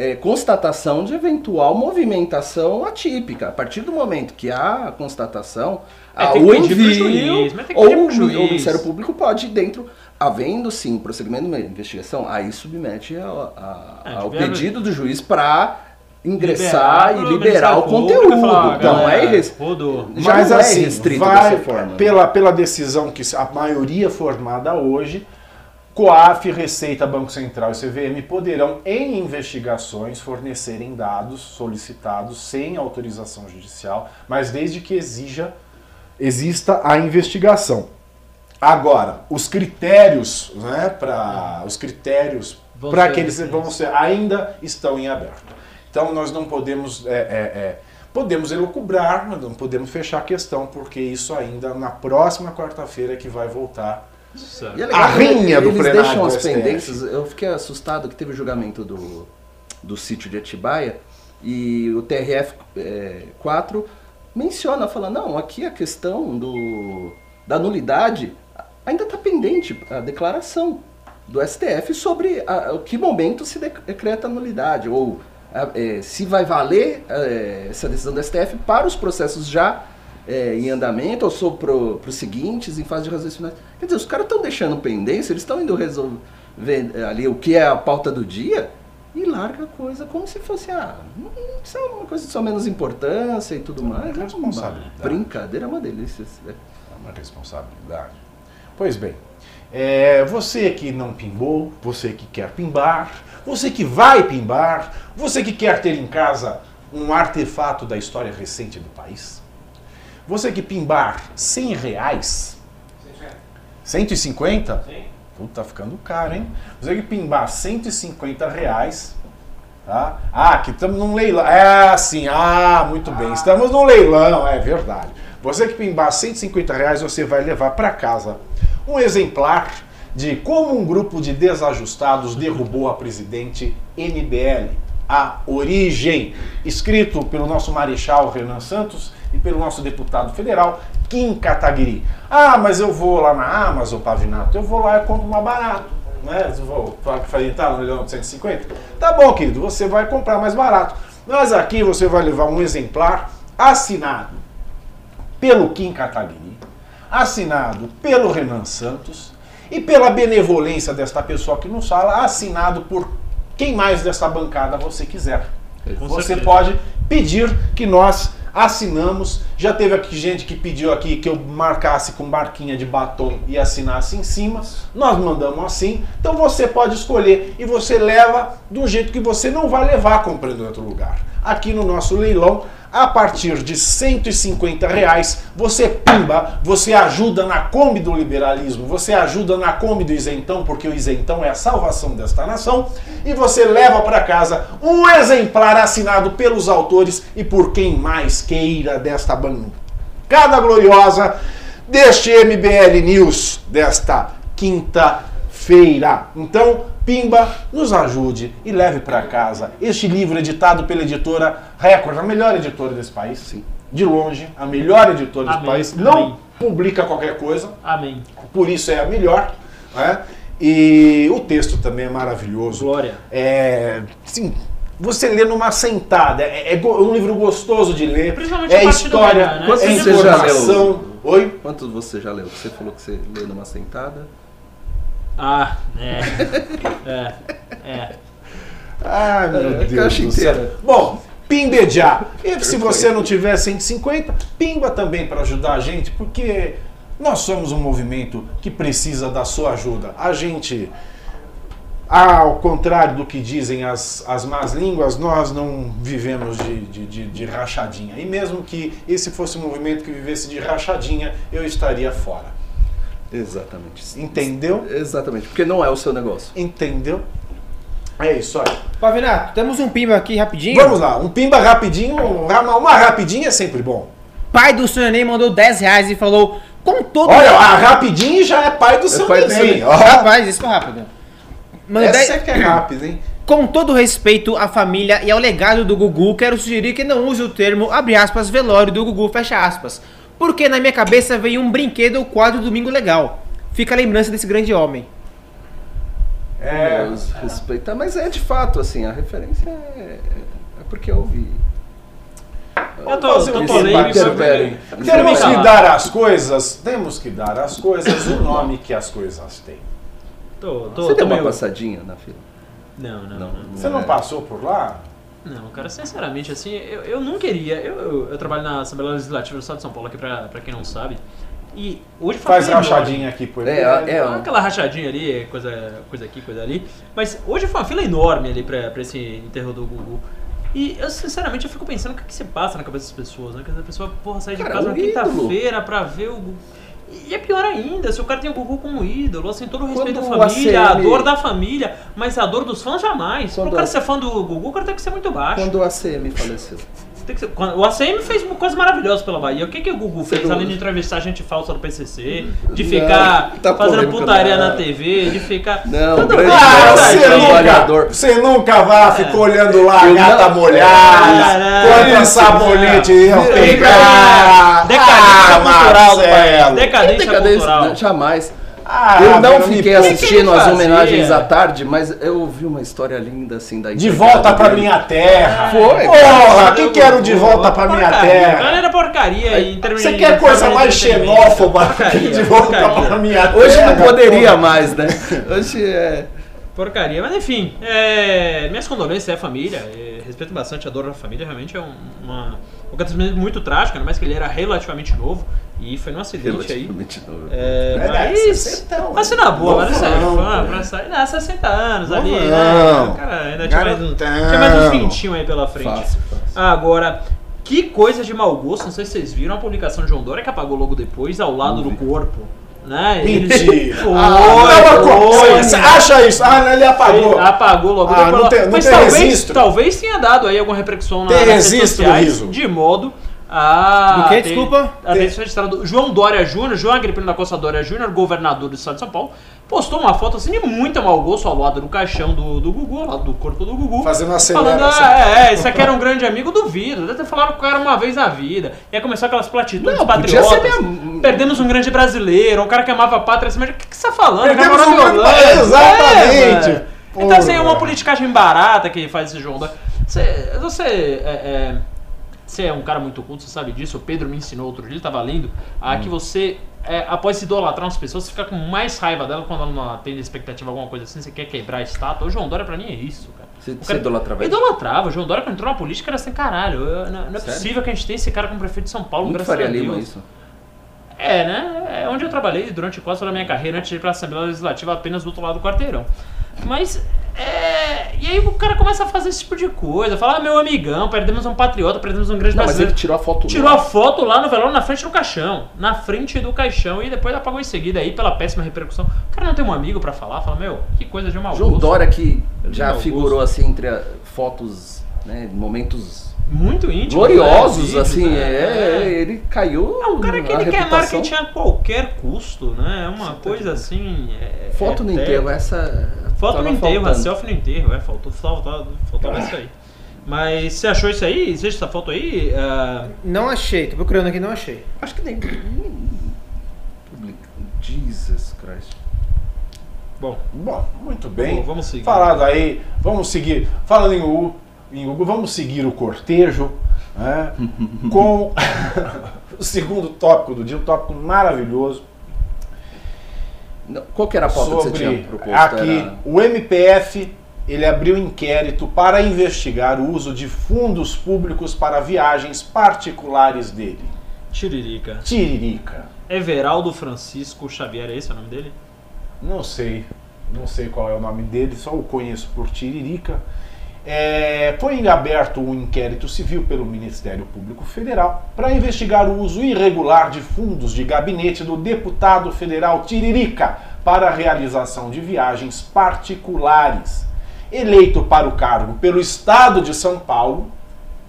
C: é, constatação de eventual movimentação atípica. A partir do momento que há a constatação,
F: É,
C: há o envio,
F: juiz,
C: ou o Ministério Público pode, dentro, havendo sim prosseguimento da investigação, aí submete a- a-
F: É,
C: ao pedido do juiz para ingressar
F: pro
C: e liberar o conteúdo.
F: falar,
C: então é
F: galera,
C: irres-
F: Rodou.
C: Já
A: Mas
C: não é
A: assim,
C: restrito
A: vai
C: dessa forma. né?
A: pela, pela decisão que a maioria formada hoje, COAF, Receita, Banco Central e CVM poderão, em investigações, fornecerem dados solicitados sem autorização judicial, mas desde que exija, exista a investigação. Agora, os critérios, né, para os critérios para que eles vão ser ainda estão em aberto. Então nós não podemos é, é, é, podemos elucubrar, mas não podemos fechar a questão porque isso ainda na próxima quarta-feira é que vai voltar.
C: E é
A: A
C: legal que
A: rinha do
C: eles
A: plenário
C: deixam
A: do
C: as
A: STF.
C: pendências. Eu fiquei assustado que teve o julgamento do, do sítio de Atibaia e o TRF 4 menciona, fala, não, aqui a questão do, da nulidade ainda está pendente a declaração do STF sobre a, o que momento se decreta a nulidade, ou a- é, se vai valer é, essa decisão do STF para os processos já é, em andamento ou só para os seguintes em fase de finais. Quer dizer, os caras estão deixando pendência, eles estão indo resolver é, ali o que é a pauta do dia e larga a coisa como se fosse, ah, hum, isso é uma coisa de só menos importância e tudo mais. É uma
A: responsabilidade.
C: brincadeira, é uma delícia.
A: É uma responsabilidade. Pois bem, é, você que não pimbou, você que quer pimbar, você que vai pimbar, você que quer ter em casa um artefato da história recente do país, você que pimbar 100 reais, 150?
D: Sim.
A: Puta, tá ficando caro, hein? Você que pimbar 150 reais, tá? Ah, que estamos num leilão. É assim, ah, muito bem. Estamos num leilão, é verdade. Você que pimbar 150 reais, você vai levar para casa um exemplar de como um grupo de desajustados derrubou a presidente MBL. A Origem, escrito pelo nosso marechal Renan Santos e pelo nosso deputado federal Kim Kataguiri. Ah, mas eu vou lá na Amazon, Pavinato, eu vou lá e compro mais barato. Né? Eu vou para entrar no leilão de 150? Tá bom, querido, você vai comprar mais barato. Mas aqui você vai levar um exemplar assinado pelo Kim Kataguiri, assinado pelo Renan Santos e pela benevolência desta pessoa que nos fala, assinado por quem mais dessa bancada você quiser.
F: Com
A: você
F: certeza.
A: pode pedir que nós assinamos. Já teve aqui gente que pediu aqui que eu marcasse com marquinha de batom e assinasse em cima. Nós mandamos assim. Então você pode escolher e você leva do jeito que você não vai levar comprando em outro lugar. Aqui no nosso leilão, a partir de 150 reais, você pimba, você ajuda na Kombi do liberalismo, você ajuda na Kombi do isentão, porque o isentão é a salvação desta nação, e você leva para casa um exemplar assinado pelos autores e por quem mais queira desta bancada gloriosa deste MBL News desta quinta-feira. Então, Pimba, nos ajude e leve para casa este livro editado pela editora Record, a melhor editora desse país.
C: Sim.
A: De longe, a melhor editora desse
F: Amém,
A: país. Não
F: amém.
A: publica qualquer coisa,
F: Amém.
A: por isso é a melhor. Né? E o texto também é maravilhoso.
F: Glória.
A: É, sim, você lê numa sentada. É, é go- um livro gostoso de ler.
F: Principalmente
A: é história,
F: manhã, né?
C: Quantos
A: é
C: você já leu?
A: informação. Oi?
C: Quantos você já leu? Você falou que você lê numa sentada.
F: Ah, é. É. É.
A: Ai, meu
C: É, a
A: Deus
C: caixa
A: do céu.
C: inteira.
A: Bom, pimbejar. E se você não tiver 150, pimba também para ajudar a gente, porque nós somos um movimento que precisa da sua ajuda. A gente, ao contrário do que dizem as, as más línguas, nós não vivemos de, de, de, de rachadinha. E mesmo que esse fosse um movimento que vivesse de rachadinha, eu estaria fora.
C: Exatamente.
A: Entendeu?
C: Exatamente, porque não é o seu negócio.
A: Entendeu? É isso aí.
B: Pavinato, temos um pimba aqui rapidinho.
A: Vamos lá, um pimba rapidinho, uma, uma rapidinha é sempre bom.
B: Pai do Sonho Neném mandou 10 reais e falou: Com todo.
A: Olha, a rapidinho já é pai do seu
C: pai do seu
A: neném.
B: Rapaz, isso foi rápido. Mandou
A: Essa
B: 10
A: é que é rápido, hein?
B: Com todo respeito à família e ao legado do Gugu, quero sugerir que não use o termo, abre aspas, velório do Gugu, fecha aspas. Porque na minha cabeça veio um brinquedo ou quadro Domingo Legal. Fica a lembrança desse grande homem.
A: É,
C: Deus respeitar, mas é de fato, assim, a referência é, é porque eu ouvi.
F: Eu tô,
A: fazer
F: tô polêmico.
A: debate.
C: Interferem.
A: Temos que dar às coisas, temos que dar às coisas o nome que as coisas têm.
F: Tô, tô,
C: Você
F: tô
C: deu uma
F: meio-
C: passadinha na fila?
F: Não, não,
C: Não.
F: não.
A: Você não
C: É.
A: passou por lá?
F: Não, cara, sinceramente, assim, eu, eu não queria. Eu, eu, eu trabalho na Assembleia Legislativa do Estado de São Paulo, aqui pra, pra quem não sabe. E hoje foi uma
A: Faz
F: fila enorme.
A: rachadinha aqui por
C: É,
A: ele.
C: é,
F: Aquela rachadinha ali, coisa, coisa aqui, coisa ali. Mas hoje foi uma fila enorme ali pra, pra esse enterro do Gugu. E eu, sinceramente, eu fico pensando o que, que se passa na cabeça das pessoas, né? Que a pessoa, porra, sai de
C: Cara,
F: casa
C: um
F: na quinta-feira pra ver o Gugu. E é pior ainda, se o cara tem o Gugu como ídolo, assim, todo o respeito
C: Quando
F: à
C: o
F: família, a
C: ACM
F: dor da família, mas a dor dos fãs jamais.
C: Quando
F: Pro cara
C: a-
F: ser fã do Gugu, o cara tem que ser muito baixo.
C: Quando o ACM faleceu.
F: Tem que ser- o ACM fez coisas maravilhosas pela Bahia. O que, que o Gugu fez?
C: não-
F: Além de entrevistar gente falsa do PCC, de
C: Não,
F: ficar
C: tá
F: fazendo putaria
C: não.
F: na TV, de ficar.
C: Não, grande
A: Ah, você nunca, você nunca vai, ficou olhando lá
C: Eu
A: gata
C: não-
A: molhada,
F: Isso,
A: sabonete iam pegar.
F: Decadência
A: Ah,
F: cultural do país.
A: Marcelo.
F: Decadência
C: Decadência,
F: cultural.
C: jamais.
A: Ah,
C: eu não fiquei assistindo as homenagens à tarde, mas eu ouvi uma história linda assim da
A: De volta pra minha terra.
C: Foi.
A: Porra, quem quero de volta pra minha
F: Porcaria.
A: terra?
F: Galera, porcaria em termos
A: Você quer coisa mais xenófoba
F: Porcaria,
A: de volta
F: porcaria.
A: pra minha terra?
C: Hoje não poderia
A: porra?
C: mais, né? Hoje é.
F: Porcaria, mas enfim, é, minhas condolências à família, é, respeito bastante a dor da família, realmente é um, uma, um acontecimento muito trágico, ainda mais que ele era relativamente novo e foi num acidente aí.
C: Novo.
F: É,
A: É,
F: mas,
A: 60,
F: mas na boa, mas sério,
A: novão,
F: fã,
A: pô.
F: pra sair, ah, 60 anos ali, né? Cara, ainda tinha mais, um, tinha mais uns 20 aí pela frente.
C: Fácil, fácil.
F: Agora, que coisa de mau gosto, não sei se vocês viram a publicação de João Dória que apagou logo depois, ao lado do corpo. Né? Ele-
A: Mentira.
F: Foi,
A: Ah, não,
F: foi.
A: você acha isso? Ah, não, ele apagou.
F: Ele apagou logo
A: Ah,
F: depois.
A: não tem- não
F: mas
A: tem
F: talvez,
A: registro.
F: talvez tenha dado aí alguma repercussão na,
A: Tem
F: nas redes
A: registro,
F: sociais,
A: Riso?
F: de modo a...
B: Do quê?
F: ter-
B: Desculpa?
F: A ter sido registrado. João Dória Júnior, João Agripino da Costa Dória Júnior, governador do estado de São Paulo, postou uma foto assim de muito mau gosto ao lado do caixão do, do Gugu, ao lado do corpo do Gugu.
A: Fazendo uma
F: Falando, ah, é, é, esse aqui era um grande amigo, duvido. Deve ter falado com o cara uma vez na vida. E aí começou aquelas platitudes
C: Não,
F: patriotas.
C: minha-
F: Perdemos um grande brasileiro, um cara que amava a pátria. Assim, mas o que, que você tá falando?
A: Perdemos um grande-
F: Holanda.
A: Exatamente.
F: É, então, assim, é uma politicagem barata que faz esse João Dória. Você, você é, é, você é um cara muito culto, você sabe disso. O Pedro me ensinou outro dia, ele tava lendo, a
C: Hum.
F: que você, é, após idolatrar umas pessoas, você fica com mais raiva dela quando ela não atende a expectativa, alguma coisa assim, você quer quebrar a estátua. O João Dória pra mim é isso, cara.
C: Você,
F: O
C: você
F: cara-
C: idolatrava ele?
F: Idolatrava. O João Dória, quando entrou na política, era assim, caralho, eu- não, não é
C: Sério?
F: possível que a gente tenha esse cara como prefeito de São Paulo,
C: Muito
F: graças
C: Faria
F: a
C: Lima
F: Deus.
C: isso.
F: É, né? É onde eu trabalhei durante quase toda a minha carreira antes de ir pra Assembleia Legislativa apenas do outro lado do quarteirão. Mas, é... E aí o cara começa a fazer esse tipo de coisa. Fala, ah, meu amigão, perdemos um patriota, perdemos um grande
C: Não, mas
F: brasileiro.
C: ele tirou a foto
F: Tirou
C: lá.
F: a foto lá no velório na frente do caixão. Na frente do caixão e depois apagou em seguida aí pela péssima repercussão. O cara não tem um amigo pra falar, fala, meu, que coisa de mau
C: João
F: gosto.
C: Dória que já figurou assim entre a- fotos, né, momentos
F: Muito íntimo.
C: gloriosos,
F: né?
C: assim, é,
F: né?
C: ele caiu.
F: É um cara que
C: a
F: ele quer
C: reputação.
F: marketing a qualquer custo, né? É uma
C: Você tá
F: coisa
C: de-
F: assim. é-
C: Foto
F: é
C: no
F: eterna.
C: enterro, essa.
F: Foto no enterro, a
C: faltando.
F: selfie no enterro, é, faltou, faltava, faltava isso aí. Mas você achou isso aí? Existe essa foto aí? Ah,
B: Não achei, tô procurando aqui, não achei.
C: Acho que nem. Jesus Christ.
F: bom,
A: Bom, muito bem.
F: Vamos- vamos seguir.
A: Falado aí, vamos seguir. Falando em U, vamos seguir o cortejo né, com o segundo tópico do dia, um tópico maravilhoso
C: Qual que era a pauta que você
A: sobre
C: tinha proposto?
A: aqui
C: Era-
A: o MPF ele abriu inquérito para investigar o uso de fundos públicos para viagens particulares dele.
F: Tiririca.
A: Tiririca.
F: Everaldo Francisco Xavier, é esse o nome dele?
A: Não sei, não sei qual é o nome dele, só o conheço por Tiririca. É, foi aberto um inquérito civil pelo Ministério Público Federal para investigar o uso irregular de fundos de gabinete do deputado federal Tiririca para a realização de viagens particulares. Eleito para o cargo pelo Estado de São Paulo,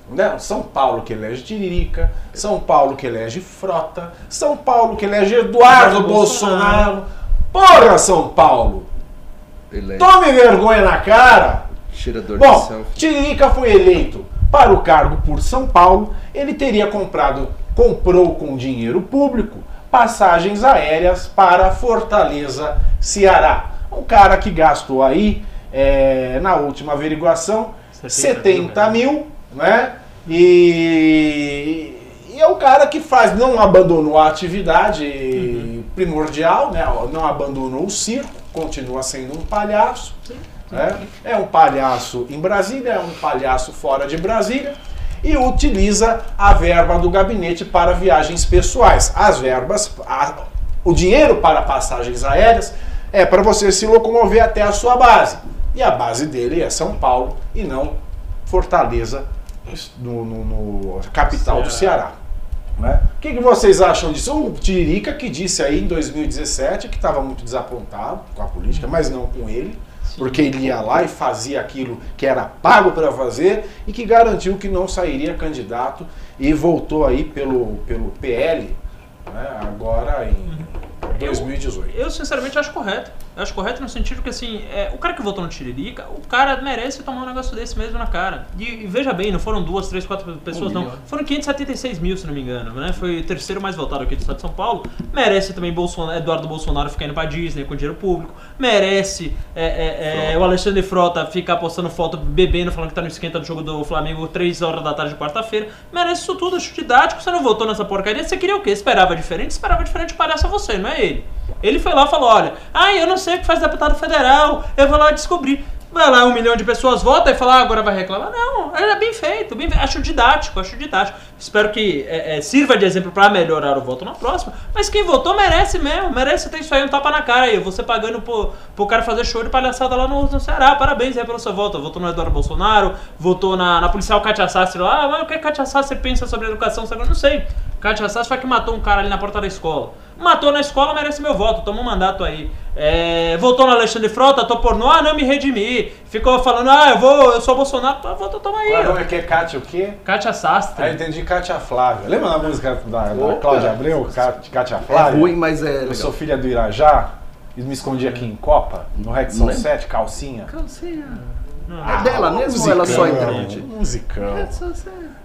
A: né? São Paulo que elege Tiririca, São Paulo que elege Frota, São Paulo que elege Eduardo
F: Eduardo
A: Bolsonaro. Porra, São Paulo! Tome vergonha na cara!
C: Tirador de
A: Bom,
C: selfie.
A: Tiririca foi eleito para o cargo por São Paulo. Ele teria comprado, comprou com dinheiro público passagens aéreas para Fortaleza, Ceará. Um cara que gastou aí, é, na última averiguação,
F: 70
A: 70 mil, né? E, e é o cara que faz, não abandonou a atividade primordial, né? Não abandonou o circo, continua sendo um palhaço. Né? É um palhaço em Brasília, é um palhaço fora de Brasília e utiliza a verba do gabinete para viagens pessoais. As verbas, a- o dinheiro para passagens aéreas é para você se locomover até a sua base. E a base dele é São Paulo e não Fortaleza, no, no- no- capital do Ceará. né? O que, que vocês acham disso? O Tiririca que disse aí em 2017 que estava muito desapontado com a política, mas não com ele, porque ele ia lá e fazia aquilo que era pago para fazer e que garantiu que não sairia candidato e voltou aí pelo, pelo PL né, agora em 2018.
F: Eu, sinceramente, acho correto. Eu acho correto no sentido que, assim, é, o cara que votou no Tiririca, o cara merece tomar um negócio desse mesmo na cara. E, e veja bem, não foram duas, três, quatro pessoas,
C: Um
F: não. Foram 576 mil, se não me engano, né? Foi o terceiro mais votado aqui do estado de São Paulo. Merece também Bolsonaro, Eduardo Bolsonaro ficar indo pra Disney com dinheiro público. Merece é, é, é, o Alexandre Frota ficar postando foto bebendo, falando que tá no esquenta do jogo do Flamengo 3 horas da tarde de quarta-feira. Merece isso tudo, acho didático. Você não votou nessa porcaria, você queria o quê? Esperava diferente? Esperava diferente, palhaço é você, não é ele. Ele foi lá e falou: olha, ah, eu não sei o que faz deputado federal, eu vou lá descobrir. Vai lá, um milhão de pessoas votam e fala, ah, agora vai reclamar. Não, é bem feito, bem feito. Acho didático, acho didático. Espero que é, é, sirva de exemplo pra melhorar o voto na próxima. Mas quem votou merece mesmo, merece ter isso aí, um tapa na cara aí. Você pagando pro, pro cara fazer show de palhaçada lá no, no Ceará. Parabéns aí pelo seu voto. Votou no Eduardo Bolsonaro, votou na, na policial Katia Sastre lá. Ah, mas o que Katia Sastre pensa sobre educação? Não sei. Katia Sastre foi que matou um cara ali na porta da escola. Matou na escola, merece meu voto, toma um mandato aí. É, votou no Alexandre Frota, tô pornô, ah, não me redimi. Ficou falando, ah, eu vou, eu sou Bolsonaro, tá, voto, toma aí.
A: Qual é nome que é Kátia o quê?
F: Kátia Sastre.
A: Ah, eu entendi Kátia Flávia. Lembra da música da, da
C: Opa.
A: Cláudia Abreu, Ká- Kátia
C: É
A: Flávia?
C: ruim, mas é
A: Eu
C: legal.
A: sou filha do Irajá e me escondi aqui em Copa, no Rexon
C: Não é?
A: 7, calcinha.
C: É dela mesmo ou ela só internet?
A: Musicão.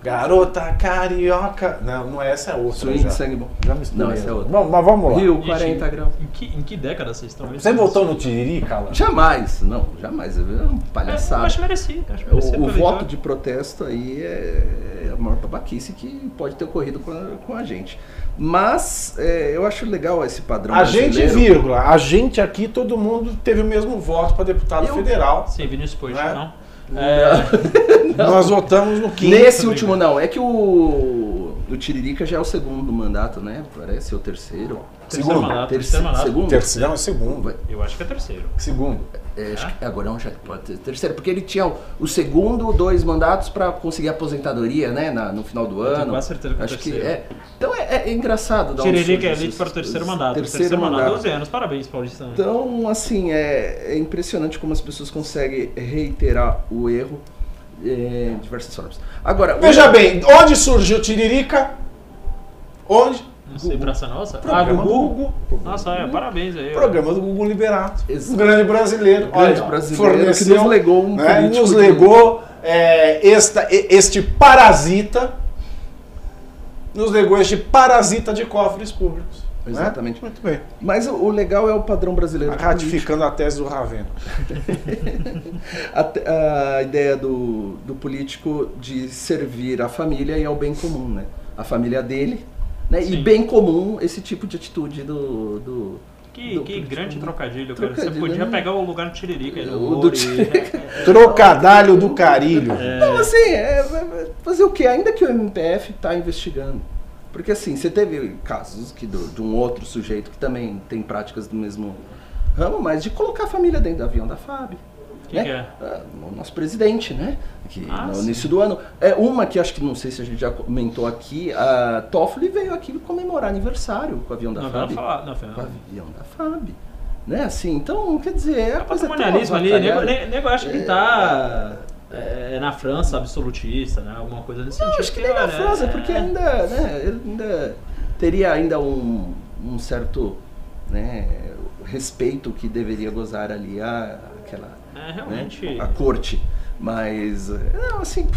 A: Garota carioca. Não, não é essa, é outra.
C: Swing
A: já.
C: de sangue bom.
A: Já misturei.
C: Não, essa é outra.
A: Bom, mas vamos lá.
C: Rio,
F: Gente,
C: 40 graus.
F: Em que, em que década vocês estão?
A: Você votou no Tiririca, Alan?
C: Jamais, não, jamais. É uma
F: Eu
C: palhaçada.
F: acho merecido. Acho merecido
C: O, o voto de protesto aí é, é a maior babaquice que pode ter ocorrido com a, com a gente. Mas é, eu acho legal esse padrão
A: A gente, vírgula. A gente aqui, todo mundo teve o mesmo voto para deputado
C: Eu-
A: federal.
F: Sim, Vinícius Poit,
A: Não é?
F: não? É,
A: Nós votamos no 15.
C: Nesse último não, é que o, o Tiririca já é o segundo mandato, né? Parece, ou terceiro.
F: terceiro
A: Segundo.
F: mandato.
C: Terceiro,
F: Terceiro mandato.
C: segundo?
A: Terceiro, não, segundo.
F: Eu acho que é terceiro.
A: Segundo.
C: É, acho que agora não, já pode ter terceiro, porque ele tinha o, o segundo, dois mandatos para conseguir aposentadoria, né? na- no final do ano.
F: quase certeza que é o
C: acho que
F: terceiro.
C: é. Então é, é engraçado. dar um
F: Tiririca é
C: surge
F: eleito para o terceiro mandato.
C: Terceiro, mandato.
F: 12 anos. Parabéns, Paulista.
C: Então, assim, é, é impressionante como as pessoas conseguem reiterar o erro é, diversas formas. Agora,
A: Veja bem, onde surgiu Tiririca? Onde?
F: Não sei, Praça Nossa? Ah,
A: Programa do
F: Gugu.
A: Gugu.
F: Nossa, é, parabéns aí.
A: Programa do Gugu Liberato.
C: Ex-
A: Um grande brasileiro.
C: grande
A: Olha,
C: brasileiro
A: forneceu,
C: que nos legou um
A: né,
C: político
A: nos legou é, esta, este parasita. Nos legou este parasita de cofres públicos.
C: Exatamente.
A: Muito bem.
C: Mas o legal é o padrão brasileiro. político.
A: Ratificando a tese do Ravena.
C: a, a ideia do, do político de servir a família e ao bem comum, né? A família dele, né? E bem comum esse tipo de atitude do... do
F: Que,
C: do
F: que
C: político,
F: grande
C: né?
F: trocadilho, cara. Você podia
C: né?
F: pegar o lugar no Tiririca. aí,
C: O do
F: e-
C: Tiririca.
A: Trocadalho do carilho.
C: Não, assim, é, é- fazer o quê? Ainda que o MPF está investigando. Porque assim, você teve casos que do- de um outro sujeito que também tem práticas do mesmo ramo, mas de colocar a família dentro do avião da FAB.
F: Quem que é?
C: Ah, O nosso presidente, né? Que
F: Ah,
C: no
F: sim.
C: início do ano. É uma que acho que não sei se a gente já comentou aqui, a Toffoli veio aqui comemorar aniversário com o avião da
F: Não,
C: FAB.
F: não, falar, não, foi-
C: Com o avião da FAB. Né? Assim, então, quer dizer, é
F: É
C: coisa
F: patrimonialismo ali, nego, nego, nego acha que tá é, na França absolutista, né? Alguma coisa nesse
C: Não,
F: sentido.
C: acho que nem na França,
F: é-
C: porque ainda, né, ele ainda teria ainda um, um certo né, respeito que deveria gozar ali a, aquela
F: É,
C: né,
F: realmente.
C: a corte. Mas, eh, não, assim,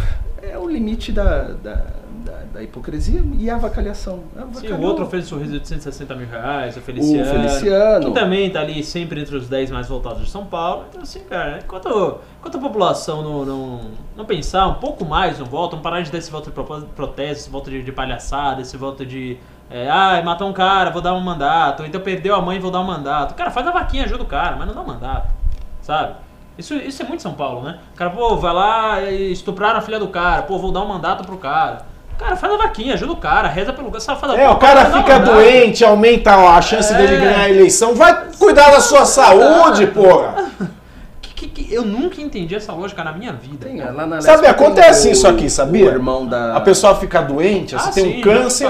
C: é o limite da, da, da, da hipocrisia e a avacalhação.
F: Sim, o outro fez sorriso de 160 mil reais, o Feliciano.
C: O Feliciano.
F: Que também tá ali sempre entre os 10 mais votados de São Paulo. Então, assim, cara, enquanto, enquanto a população não, não, não pensar um pouco mais no voto, não parar de dar esse voto de protesto, esse voto de, de palhaçada, esse voto de. É, ah, matou um cara, vou dar um mandato. Então perdeu a mãe, vou dar um mandato. Cara, faz a vaquinha, ajuda o cara, mas não dá um mandato. Sabe? Isso, isso é muito São Paulo, né? O cara, pô, vai lá e estupraram a filha do cara, pô, vou dar um mandato pro cara. Cara, faz a vaquinha, ajuda o cara, reza pelo cara. Sabe, faz a
A: É, o cara
F: um
A: fica doente, aumenta a chance
F: É.
A: dele ganhar a eleição. Vai cuidar da sua saúde, porra.
F: Que- que- que- eu nunca entendi essa lógica na minha vida.
C: Tem, lá na
A: Sabe,
C: Lespe tem
A: acontece
C: o-
A: isso aqui, sabia?
C: O irmão da...
A: A pessoa fica doente,
F: Ah,
A: você tem
F: sim,
A: um câncer.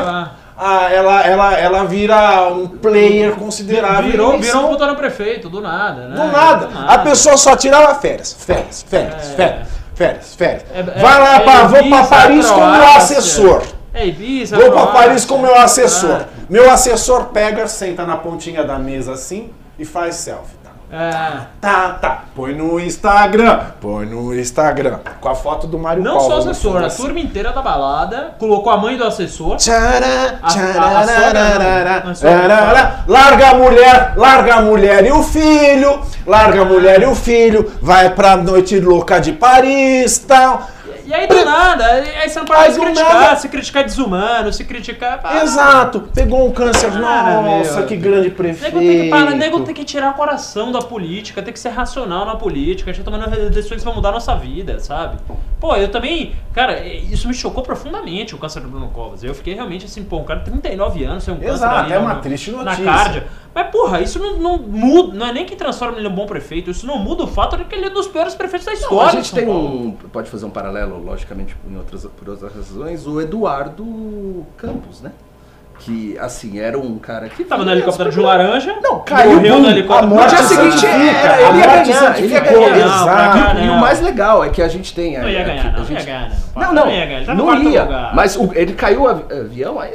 A: Ah, ela, ela, ela vira um player considerável.
F: Virou, virou um botão no prefeito, do nada, né?
A: Do nada.
F: Do
A: A pessoa só tirava férias. Férias, férias,
F: É.
A: férias, férias, férias.
F: É- é-
A: Vai lá,
F: é
A: pra, vou pra
F: Ibiza,
A: Paris com meu assessor.
F: É Ibiza,
A: Vou pra
F: Croácia,
A: Paris com meu assessor.
F: ah,
A: Meu assessor pega, senta na pontinha da mesa assim e faz selfie. Tá,
F: É.
A: tá. tá. Põe no Instagram. Põe no Instagram. Com a foto do Mário
F: Não
A: Paulo
F: só o assessor, a
A: assim.
F: turma inteira da balada colocou a mãe do assessor.
A: Tchará, arará. Larga a mulher, larga a mulher e o filho, larga a mulher e o filho, vai pra noite louca de Paris tal.
F: E aí do nada, aí você não pode
A: do
F: criticar,
A: nada-
F: se criticar desumano, se criticar. pá,
A: Exato, pegou um câncer,
F: Cara,
A: nossa,
F: meu.
A: que grande
F: Nego
A: prefeito.
F: tem que parar, nego tem que tirar o coração da política, tem que ser racional na política, a gente tá tomando decisões que vão mudar a nossa vida, sabe? Pô, eu também, cara, isso me chocou profundamente o câncer do Bruno Covas. Eu fiquei realmente assim, pô, um cara de 39 anos, tem um câncer
A: Exato,
F: ali
A: é
F: no-
A: uma
F: no-
A: triste
F: na
A: notícia.
F: cardia. Mas porra, isso não, não muda, não é nem que transforma ele em um bom prefeito, isso não muda o fato de que ele é um dos piores prefeitos da
C: Não,
F: história.
C: a
F: de
C: gente
F: São
C: tem
F: Paulo.
C: um. Pode fazer um paralelo, logicamente, em outras, por outras razões, o Eduardo Campos, né? Que, assim, era um cara que.
F: Tava no helicóptero de laranja,
C: Não, caiu,
F: morreu no helicóptero.
A: a morte
C: No dia
A: Não,
C: seguinte, era,
A: a
C: ele ia ganhar, ele ia ganhar.
F: Não,
C: E o mais legal é que a gente tem.
F: Não ia
C: aqui-
F: ganhar,
C: a
F: não, não
C: gente-
F: ia ganhar,
C: Não,
F: não. ia tá.
C: Mas ele caiu o avi- avião, aí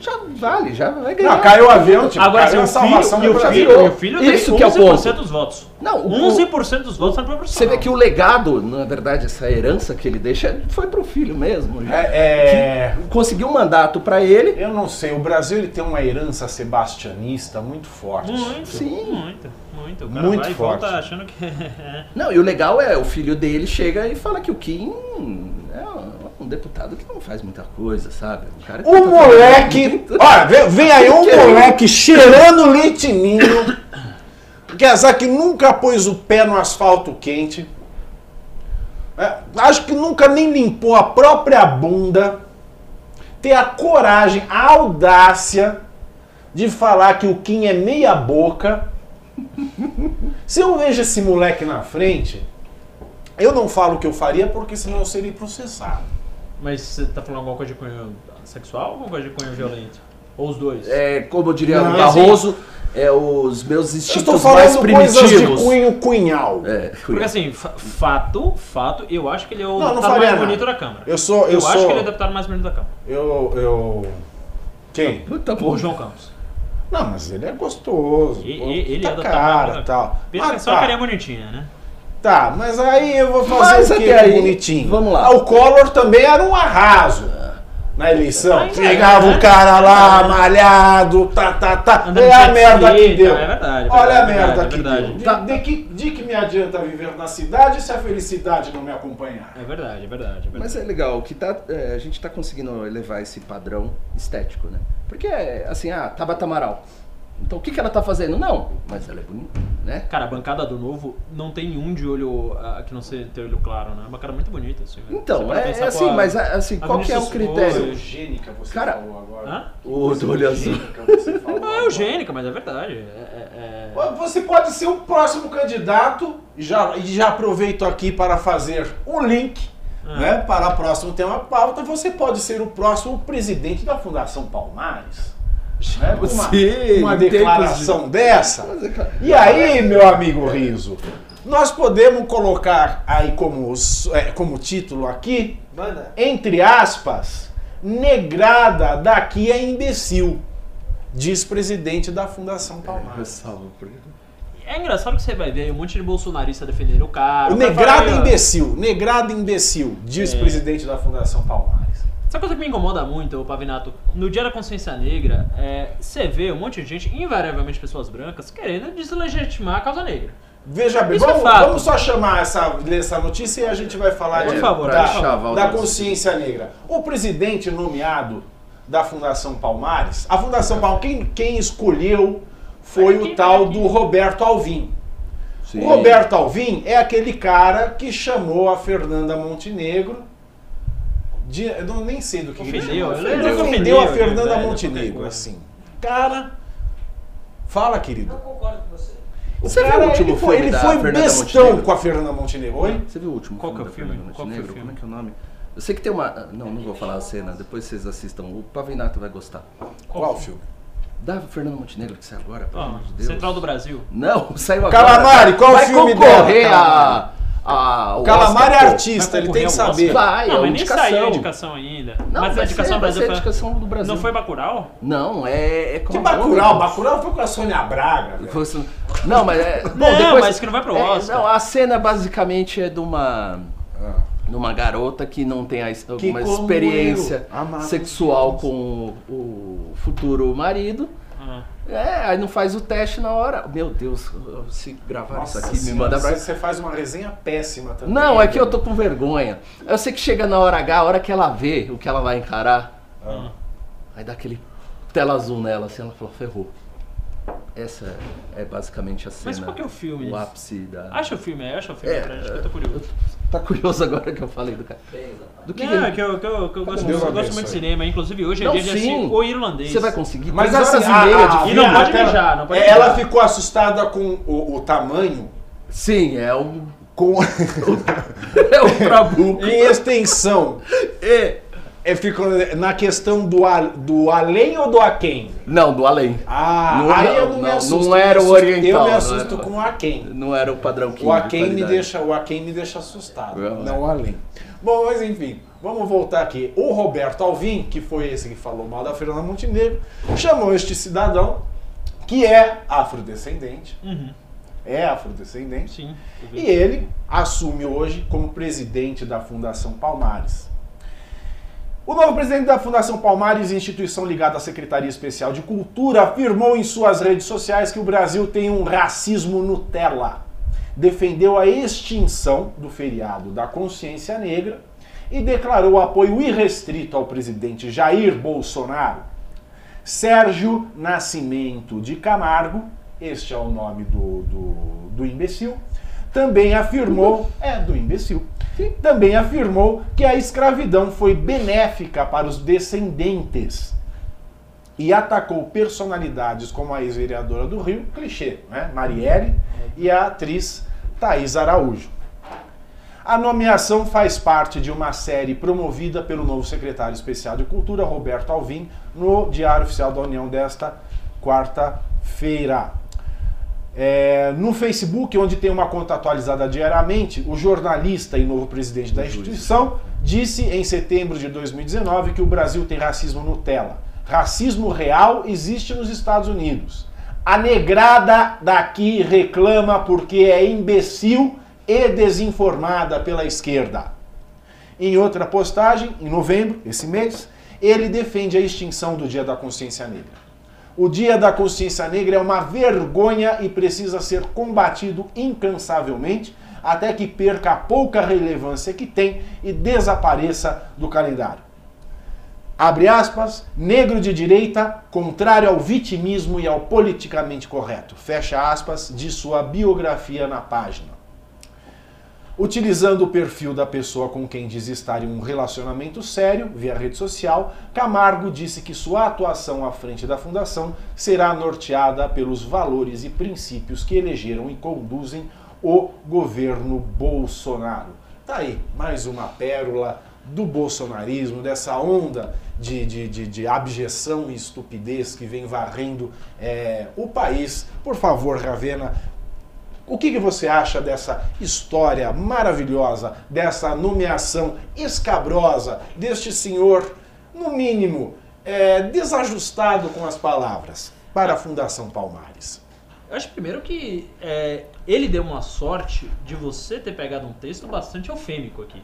C: já vale, já vai ganhar.
A: Não, caiu o avião, tipo,
F: Agora,
A: caiu a salvação
F: filho,
A: do
F: o
A: Brasil.
F: filho, o filho
C: Isso
F: tem
C: que é o
F: 11%
C: ponto.
F: dos votos.
C: Não, o-
F: 11% dos votos na proporção.
C: Você vê que o legado, na verdade, essa herança que ele deixa foi pro filho mesmo. já.
A: É, é,
C: Conseguiu um mandato pra ele.
A: eu não sei, o Brasil ele tem uma herança sebastianista muito forte.
F: Muito,
C: Sim.
F: muito, muito. O cara
A: Muito
F: vai
A: forte.
F: e volta achando que...
C: Não, e o legal é, o filho dele chega e fala que o Kim é um deputado que não faz muita coisa, sabe? Um cara que
A: O
C: tá
A: moleque. Olha, vem, vem aí um
C: Que-
A: moleque cheirando leitinho. Que nunca pôs o pé no asfalto quente. É, acho que nunca nem limpou a própria bunda. Ter a coragem, a audácia de falar que o Kim é meia boca. Se eu vejo esse moleque na frente, eu não falo o que eu faria porque senão eu seria processado.
F: Mas você tá falando alguma coisa de cunho sexual ou alguma coisa de cunho violento? Ou os dois?
C: É, como diria
A: Não,
C: o Barroso, é os meus
A: Eu
C: instintos
A: estou
C: mais
A: falando coisas de
C: primitivos.
A: cunho cunhal.
C: É,
F: Porque assim, fa- fato, fato, eu acho que ele é o
A: Não, não
F: deputado mais
A: nada.
F: bonito da Câmara.
A: Eu sou. Eu,
F: Eu,
A: sou.
F: acho que ele é o deputado mais bonito da Câmara.
A: Eu. Eu. Quem?
C: Puta
F: O. João Campos.
A: Não, mas ele é gostoso.
F: E-
A: pô,
F: ele
A: tá
F: é do
A: cara, tal.
F: Pensa
A: Mas
F: só que
A: tá,
F: ele é bonitinha, né?
A: Tá, mas aí eu vou fazer
C: Mas
A: o
C: até aí,
A: bonitinho?
C: vamos lá.
A: Ah, o Collor também era um arraso. na eleição.
F: Ainda
A: Pegava
F: é, né?
A: o cara lá, malhado, tá, tá, tá.
F: Andando
A: É a merda que deu.
F: é verdade, é
A: Olha a
F: verdade,
A: merda
F: é
A: que
F: verdade.
A: deu. De, de que, de que me adianta viver na cidade se a felicidade não me acompanhar?
F: É verdade, é verdade. É verdade.
C: Mas é legal, que tá, é, a gente tá conseguindo elevar esse padrão estético, né? Porque, é, assim, ah, Tabata Amaral. Então o que, que ela tá fazendo? Não, mas ela é bonita, né?
F: Cara, a bancada do novo não tem um de olho ah, que não seja ter olho claro, né? É uma cara muito bonita, assim.
C: Então, é, é assim,
F: pô,
C: mas assim,
F: a
C: qual que é o critério?
A: Eugênica você
C: Cara,
A: falou agora.
F: Hã?
C: O do olho azul.
A: Eugênica você falou
F: Não é eugênica, mas é verdade. É, é- é-
A: Você pode ser o próximo candidato, e já, já aproveito aqui para fazer um link
F: Ah.
A: né, para o próximo tema pauta. Você pode ser o próximo presidente da Fundação Palmares. Né, com uma, declaração dessa.
C: é
A: E aí, meu amigo Riso, nós podemos colocar aí como, é, como título aqui, entre aspas, negrada daqui é imbecil, diz presidente da Fundação Palmares.
C: Porque-
F: É engraçado que você vai ver aí um monte de bolsonarista defendendo o cara.
A: O negrado
F: fala,
A: imbecil, negrado imbecil, diz
F: É.
A: presidente da Fundação Palmares.
F: Sabe coisa que me incomoda muito, Pavinato? No Dia da Consciência Negra, é, você vê um monte de gente, invariavelmente pessoas brancas, querendo deslegitimar a causa negra.
A: Veja bem,
F: é
A: vamos,
F: fato.
A: vamos só chamar essa, ler essa notícia e a gente vai falar de-
F: favor,
A: da,
C: favor.
A: da consciência negra. O presidente nomeado da Fundação Palmares, a Fundação Palmares, quem, quem escolheu foi o tal
F: aqui.
A: do Roberto Alvim.
C: Sim.
A: O Roberto Alvim é aquele cara que chamou a Fernanda Montenegro de, eu não, nem sei do que ele
F: Ofendeu, ele
A: Ele
F: ofendeu,
A: ofendeu a
F: né,
A: Fernanda
F: velho,
A: Montenegro, assim. Cara, fala, querido.
F: concordo com você.
A: O
C: Você viu
A: cara,
C: o último
A: ele foi,
C: filme
A: ele
C: da
A: foi
C: Fernanda
A: bestão
C: Montenegro?
A: com a Fernanda Montenegro. Oi?
C: Você viu o último
F: Qual
C: filme
F: que é o filme?
C: Fernanda
F: Qual que é o
C: Montenegro?
F: filme?
C: Como é que é o nome? Eu sei que tem uma... Não, não vou falar a cena, depois vocês assistam. O Pavinato vai gostar.
A: Qual filme?
C: Da Fernanda Montenegro, que sai agora, pelo
F: Ó,
C: amor de Deus.
F: Central do Brasil.
C: Não, saiu agora.
A: Calamari, qual
C: vai
A: o filme
C: concorrer
A: dela,
C: a... a o
A: Calamari é
C: Oscar, pô.
A: artista, ele tem que saber.
F: Oscar?
C: Vai,
F: não,
C: é
F: mas nem
C: indicação.
F: saiu a indicação ainda.
C: Não,
F: mas a
C: vai
F: indicação
C: ser,
F: Brasil
C: a
F: foi...
C: indicação do Brasil.
F: Não foi Bacurau?
C: Não, é... é
A: Que
C: como-
A: Bacurau? Bacurau foi com a Sônia Braga. velho.
C: Não, mas é. Bom,
F: Não,
C: depois,
F: mas que não vai pro
C: é,
F: Oscar.
C: não, a cena basicamente é de uma.
A: Ah.
C: de uma garota que não tem a,
A: Que
C: uma
A: como
C: experiência sexual com o, o futuro marido. É, aí não faz o teste na hora. Meu Deus, se gravar
A: Nossa
C: isso aqui, me
A: senhora,
C: manda pra.
A: você, faz uma resenha péssima também.
C: Não, é que eu tô com vergonha. Eu sei que chega na hora H, a hora que ela vê o que ela vai encarar,
A: Ah.
C: aí dá aquele tela azul nela, assim, ela falou, ferrou. Essa é, basicamente a cena.
F: Mas qual que é o filme?
C: O ápice da.
F: Acha o filme, é, acha o filme
C: É,
F: pra gente, que eu tô curioso.
C: Tá curioso agora que eu falei do cara. Do que
F: Não, é que eu, que eu, que eu gosto,
A: Deus
F: eu gosto muito de cinema, inclusive hoje é
C: Não,
F: dia de assistir
C: sim.
F: o irlandês.
C: Você vai conseguir?
A: Mas assim, a,
C: e de
F: E não pode mijar, não pode
A: é, Ela ficou assustada com o, o tamanho,
C: Sim, é um.
A: com
C: É um trabuco.
A: em extensão.
C: É.
A: É, ficou na questão do, a- do além ou do aquém?
C: Não, do além.
A: Ah,
C: Não,
A: aí eu
C: não,
A: não me assusto.
C: não era o oriental,
A: Eu me assusto
C: era.
A: com o aquém.
C: Não era o padrão que
A: O aquém me deixa, o aquém me deixa assustado,
C: Não,
A: não o além. Bom, mas enfim, vamos voltar aqui. O Roberto Alvim, que foi esse que falou mal da Fernanda Montenegro, chamou este cidadão, que é afrodescendente,
F: Uhum,
A: é afrodescendente,
F: sim.
A: e ele assume hoje como presidente da Fundação Palmares. O novo presidente da Fundação Palmares, instituição ligada à Secretaria Especial de Cultura, afirmou em suas redes sociais que o Brasil tem um racismo Nutella. Defendeu a extinção do feriado da consciência negra e declarou apoio irrestrito ao presidente Jair Bolsonaro. Sérgio Nascimento de Camargo, este é o nome do, do, do imbecil, também afirmou, é do imbecil, também afirmou que a escravidão foi benéfica para os descendentes e atacou personalidades como a ex-vereadora do Rio, clichê, né? Marielle, e a atriz Thaís Araújo. A nomeação faz parte de uma série promovida pelo novo secretário especial de Cultura, Roberto Alvim, no Diário Oficial da União desta quarta-feira. É, no Facebook, onde tem uma conta atualizada diariamente, o jornalista e novo presidente da instituição disse em setembro de 2019 que o Brasil tem racismo Nutella. Racismo real existe nos Estados Unidos. A negrada daqui reclama porque é imbecil e desinformada pela esquerda. Em outra postagem, em novembro, esse mês, ele defende a extinção do Dia da Consciência Negra. O Dia da Consciência Negra é uma vergonha e precisa ser combatido incansavelmente até que perca a pouca relevância que tem e desapareça do calendário. Abre aspas, negro de direita, contrário ao vitimismo e ao politicamente correto. Fecha aspas, de sua biografia na página. Utilizando o perfil da pessoa com quem diz estar em um relacionamento sério, via rede social, Camargo disse que sua atuação à frente da fundação será norteada pelos valores e princípios que elegeram e conduzem o governo Bolsonaro. Tá aí, mais uma pérola do bolsonarismo, dessa onda de, de, de, de abjeção e estupidez que vem varrendo é, o país. Por favor, Ravena, o que, que, você acha dessa história maravilhosa, dessa nomeação escabrosa deste senhor, no mínimo, é, desajustado com as palavras, para a Fundação Palmares?
F: Eu acho primeiro que é, ele deu uma sorte de você ter pegado um texto bastante eufêmico aqui.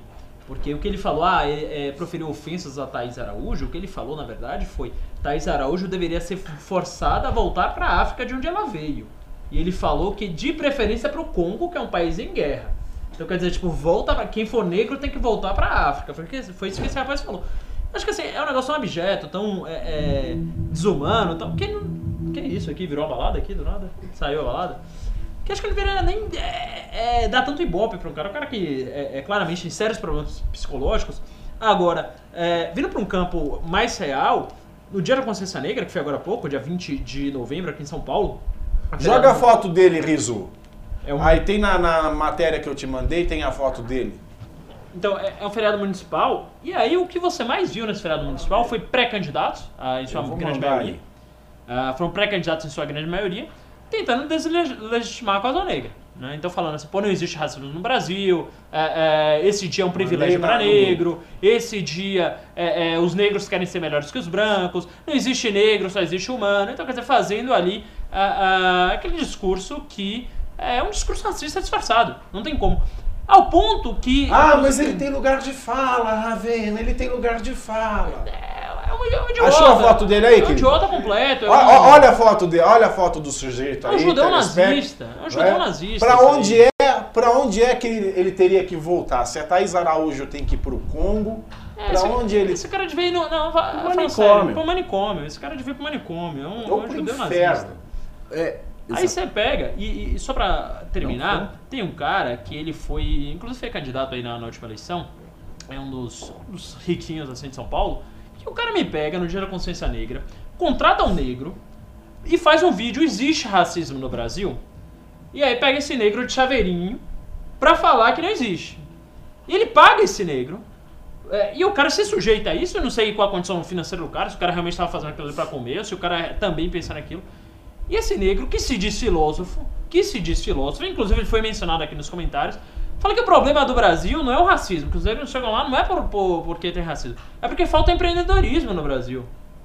F: Porque o que ele falou, ah, é, proferiu ofensas a Thaís Araújo, o que ele falou, na verdade, foi Thaís Araújo deveria ser forçada a voltar para a África de onde ela veio. E ele falou que de preferência para o Congo, que é um país em guerra. Então quer dizer, tipo, volta pra, quem for negro tem que voltar para África. Foi, foi isso que esse rapaz falou. Acho que assim, é um negócio tão abjeto, tão é, é, desumano, tão. Que, que é isso aqui? Virou uma balada aqui do nada? Saiu a balada? Que acho que ele deveria nem é, é, dar tanto ibope para um cara. Um cara que é, é claramente tem sérios problemas psicológicos. Agora, é, vindo para um campo mais real, no Dia da Consciência Negra, que foi agora há pouco, dia 20 de novembro, aqui em São Paulo,
A: Joga a foto dele, Rizu.
F: É um...
A: Aí tem na, na, matéria que eu te mandei, tem a foto dele.
F: Então, é, é, um feriado municipal. E aí, o que você mais viu nesse feriado municipal foi pré-candidatos, ah, em sua grande maioria. Ah, foram pré-candidatos em sua grande maioria, tentando deslegitimar a causa negra. Né? Então, falando assim, pô, não existe racismo no Brasil, é, é, esse dia é um privilégio para negro, esse dia é, é, os negros querem ser melhores que os brancos, não existe negro, só existe humano. Então, quer dizer, fazendo ali aquele discurso que é um discurso racista disfarçado, não tem como. Ao ponto que.
A: Ah, mas ele tem lugar de fala, Ravena, ele tem lugar de fala.
F: É, é um, é um idiota.
A: Achou a foto dele aí,
F: É um idiota completo. É um...
A: Olha a foto dele, olha a foto do sujeito aí.
F: É um judeu nazista. É um judeu nazista.
A: Pra onde é, pra onde é que ele, ele, teria que voltar? Se a Thaís Araújo tem que ir pro Congo, é, pra
F: esse,
A: onde ele.
F: Esse cara devia ir no. Não, pro
A: manicômio.
F: Sério, pro manicômio. Esse cara devia ir pro manicômio. É um,
A: Ou
F: um
A: pro
F: judeu
A: inferno.
F: nazista.
C: É,
F: Aí você pega, e, e só pra terminar, tem um cara que ele foi, inclusive foi candidato aí na, na última eleição, é um dos, dos riquinhos assim de São Paulo, que o cara me pega no dia da consciência negra, contrata um negro e faz um vídeo, existe racismo no Brasil? E aí pega esse negro de chaveirinho pra falar que não existe. E ele paga esse negro, é, e o cara se sujeita a isso, eu não sei qual a condição financeira do cara, se o cara realmente estava fazendo aquilo ali pra comer, ou se o cara também pensa naquilo. E esse negro, que se diz filósofo, que se diz filósofo, inclusive ele foi mencionado aqui nos comentários, fala que o problema do Brasil não é o racismo, que os negros chegam lá não é por, por, porque tem racismo, é porque falta empreendedorismo no Brasil.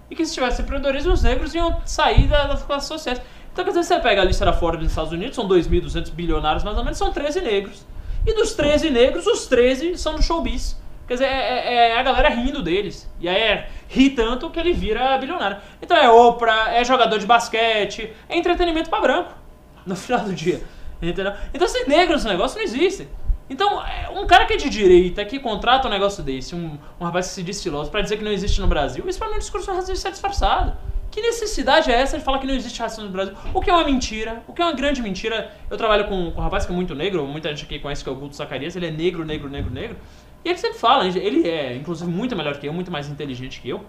F: E que se tivesse empreendedorismo, os negros iam sair da, das classes sociais. Então, quer dizer, você pega a lista da Ford dos Estados Unidos, são 2.200 bilionários mais ou menos, são 13 negros. E dos 13 negros, os 13 são do showbiz. Quer dizer, é, é, é a galera rindo deles. E aí é, ri tanto que ele vira bilionário. Então é Oprah, é jogador de basquete, é entretenimento para branco. No final do dia. Entendeu? Então ser negro nesse negócio não existe. Então, é, um cara que é de direita, que contrata um negócio desse, um, um rapaz que se diz filósofo, pra dizer que não existe no Brasil, isso pra mim é um discurso racista disfarçado. Que necessidade é essa de falar que não existe racismo no Brasil? O que é uma mentira, o que é uma grande mentira. Eu trabalho com, com um rapaz que é muito negro, muita gente aqui conhece que é o Guto Zacarias, ele é negro, negro, negro, negro. E ele sempre fala, ele é, inclusive, muito melhor que eu, muito mais inteligente que eu.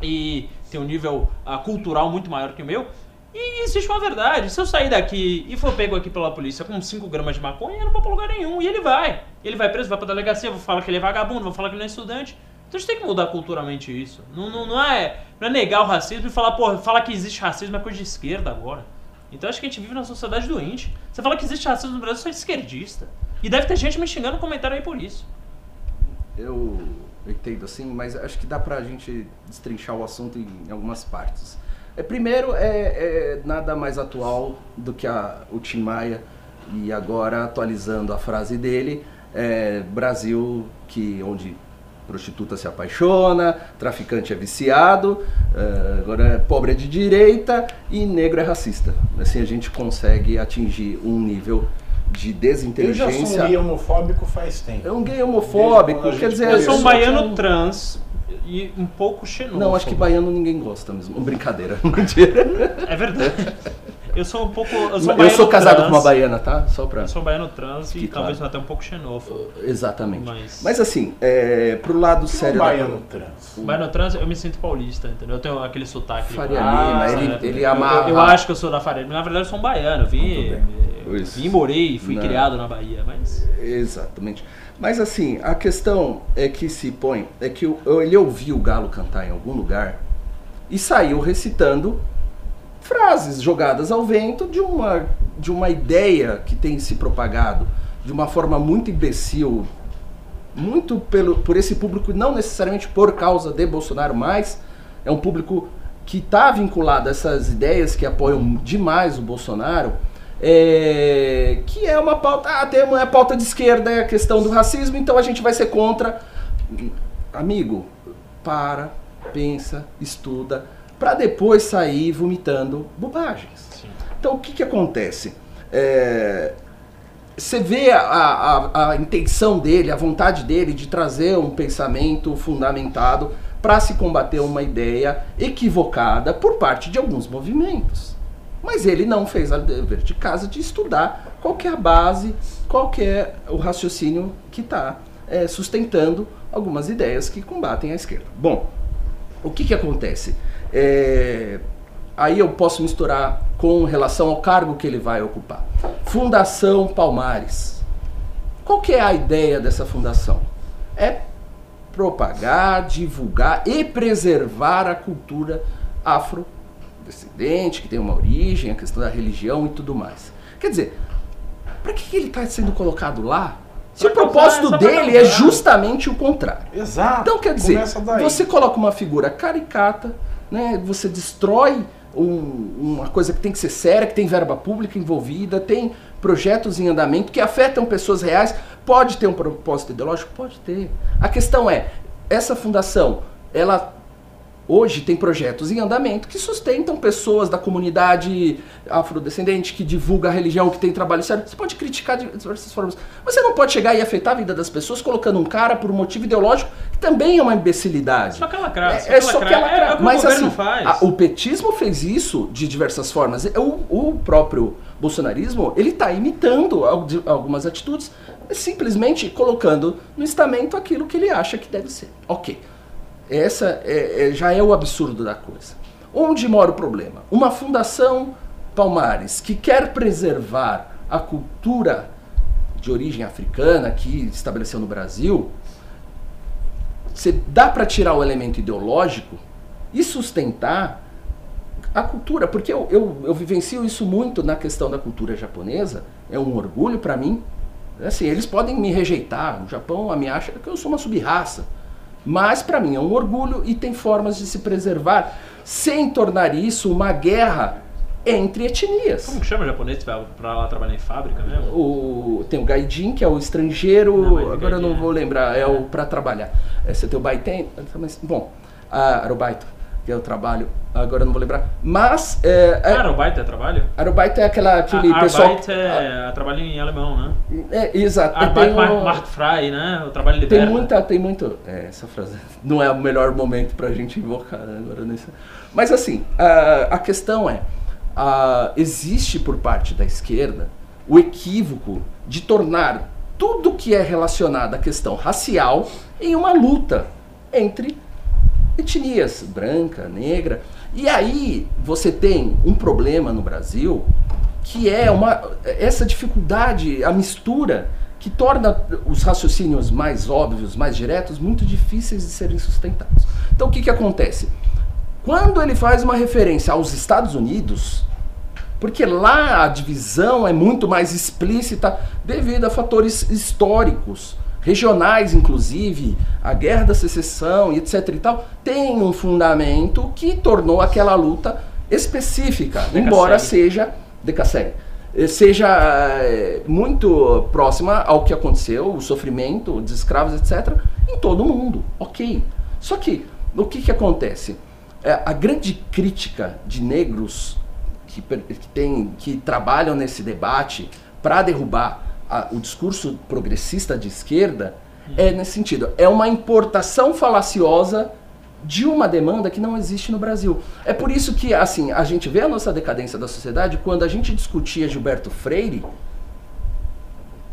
F: E tem um nível uh, cultural muito maior que o meu. E existe uma verdade. Se eu sair daqui e for pego aqui pela polícia com 5 gramas de maconha, eu não vou pra lugar nenhum. E ele vai. Ele vai preso, vai pra delegacia, vou falar que ele é vagabundo, vou falar que ele não é estudante. Então a gente tem que mudar culturalmente isso. Não, não, não, é, não é negar o racismo e falar, pô, falar que existe racismo é coisa de esquerda agora. Então acho que a gente vive numa sociedade doente. Você fala que existe racismo no Brasil, você é esquerdista. E deve ter gente me xingando no comentário aí por isso
C: eu entendo assim, mas acho que dá pra gente destrinchar o assunto em algumas partes. É, primeiro, é, é nada mais atual do que a, o Tim Maia, e agora atualizando a frase dele, é, Brasil, que onde Prostituta se apaixona, traficante é viciado, eh, agora pobre é de direita e negro é racista. Assim a gente consegue atingir um nível de
A: Eu já sou
C: desinteligência.
A: um gay homofóbico faz tempo.
C: É um gay homofóbico, quer dizer.
F: Eu sou um baiano
C: tinha-
F: trans e um pouco xenófobo.
C: Não, acho que baiano ninguém gosta mesmo. Brincadeira, mentira.
F: É verdade. Eu sou um pouco. Eu sou, um
C: Eu sou casado
F: trans,
C: com uma baiana, tá? Só pra.
F: Eu sou um baiano trans
C: Que
F: e talvez
C: claro.
F: até um pouco xenófobo.
C: Exatamente.
F: Mas-
C: Mas, assim, é, pro lado
A: Um
C: sério da
A: baiano trans.
F: Baiano trans, eu me sinto paulista, entendeu? Eu tenho aquele sotaque.
C: Faria
A: Lima,
F: Ah,
C: ele-
F: é.
C: ele
F: Eu-
C: amarra-
F: Eu, eu acho que eu sou da Faria Lima. Na verdade, eu sou um baiano. Eu vim,
C: Isso.
F: vim morei, fui criado na Bahia, mas.
C: Exatamente. Mas assim, a questão é que se põe, é que ele ouviu o Galo cantar em algum lugar e saiu recitando frases jogadas ao vento de uma, de uma ideia que tem se propagado de uma forma muito imbecil, muito pelo, por esse público, não necessariamente por causa de Bolsonaro, mas é um público que está vinculado a essas ideias que apoiam demais o Bolsonaro, é, que é uma pauta, ah, tem uma pauta de esquerda, é a questão do racismo, então a gente vai ser contra. Amigo, para, pensa, estuda, para depois sair vomitando bobagens. Então o que, que acontece? É, você vê a, a- a intenção dele, a vontade dele de trazer um pensamento fundamentado para se combater uma ideia equivocada por parte de alguns movimentos. Mas ele não fez a dever de casa de estudar qual é a base, qual é o raciocínio que está sustentando algumas ideias que combatem a esquerda. Bom, o que, que acontece? É, aí eu posso misturar com relação ao cargo que ele vai ocupar. Fundação Palmares. Qual que é a ideia dessa fundação? É propagar, divulgar e preservar a cultura afrodescendente, que tem uma origem, a questão da religião e tudo mais. Quer dizer, para que que ele está sendo colocado lá? Se o
F: Pra causar
C: propósito dele é
F: bagunça.
C: justamente o contrário.
A: Exato.
C: Então quer dizer, você coloca uma figura caricata, né? Você destrói um- uma coisa que tem que ser séria, que tem verba pública envolvida, tem projetos em andamento que afetam pessoas reais. Pode ter um propósito ideológico? Pode ter. A questão é, essa fundação, ela hoje tem projetos em andamento que sustentam pessoas da comunidade afrodescendente, que divulga a religião, que tem trabalho sério. Você pode criticar de diversas formas. Mas você não pode chegar e afetar a vida das pessoas colocando um cara por um motivo ideológico, que também é uma imbecilidade.
F: Só que ela crava.
C: É, é só que ela
F: É, é
C: Mas
F: o
C: assim,
F: faz.
C: a- o petismo fez isso de diversas formas. O, o próprio bolsonarismo, ele está imitando algumas atitudes, simplesmente colocando no estamento aquilo que ele acha que deve ser. Ok. Essa é- é- já é o absurdo da coisa. Onde mora o problema? Uma fundação Palmares que quer preservar a cultura de origem africana que estabeleceu no Brasil, você dá para tirar o elemento ideológico e sustentar a cultura, porque eu, eu, eu vivencio isso muito na questão da cultura japonesa, é um orgulho para mim. Assim, eles podem me rejeitar, o Japão me acha que eu sou uma subraça, mas para mim é um orgulho e tem formas de se preservar sem tornar isso uma guerra entre etnias.
F: Como que chama o japonês pra lá trabalhar em fábrica mesmo?
C: O, tem o gaijin, que é o estrangeiro,
F: Não,
C: agora eu não
F: gaijin
C: vou
F: é-
C: lembrar, é,
F: é.
C: o para trabalhar. É, você tem o baiten, mas, bom, a arobaito, que é o trabalho, agora não vou lembrar. Mas, é, é,
F: Ah, Arobaito é trabalho?
C: arobaito é aquela, aquele
F: A-
C: pessoal...
F: Arbeit é trabalho em alemão, né?
C: É, exato.
F: Arbeit
C: tem, um-
F: macht- frei, né? O trabalho
C: tem
F: liberta.
C: muita, tem muito. É, essa frase não é o melhor momento pra gente invocar né, agora nesse. Mas assim, a, a questão é, a, existe por parte da esquerda o equívoco de tornar tudo que é relacionado à questão racial em uma luta entre etnias, branca, negra. E aí você tem um problema no Brasil que é uma essa dificuldade, a mistura que torna os raciocínios mais óbvios, mais diretos, muito difíceis de serem sustentados. Então o que, que acontece? Quando ele faz uma referência aos Estados Unidos, porque lá a divisão é muito mais explícita devido a fatores históricos, regionais inclusive, a guerra da secessão e etc e tal, tem um fundamento que tornou aquela luta específica, embora seja decassegue, eh, seja eh, muito próxima ao que aconteceu, o sofrimento dos escravos, etc. em todo mundo, ok. Só que o que, que acontece? É, a grande crítica de negros que, que, tem, que trabalham nesse debate para derrubar a- o discurso progressista de esquerda é nesse sentido. É uma importação falaciosa de uma demanda que não existe no Brasil. É por isso que assim a gente vê a nossa decadência da sociedade quando a gente discutia Gilberto Freire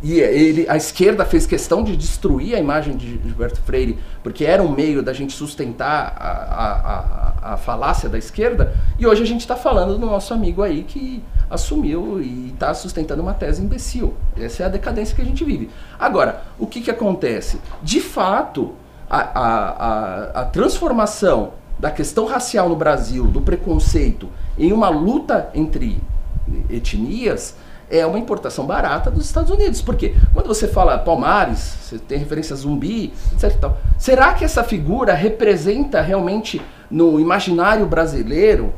C: e ele, a esquerda fez questão de destruir a imagem de Gilberto Freire, porque era um meio da gente sustentar a, a, a, a falácia da esquerda, e hoje a gente está falando do nosso amigo aí que assumiu e está sustentando uma tese imbecil. Essa é a decadência que a gente vive. Agora, o que, que acontece? De fato, a, a, a, a transformação da questão racial no Brasil, do preconceito, em uma luta entre etnias, é uma importação barata dos Estados Unidos. Porque quando você fala Palmares, você tem referência a zumbi, etc. e tal. Será que essa figura representa realmente no imaginário brasileiro?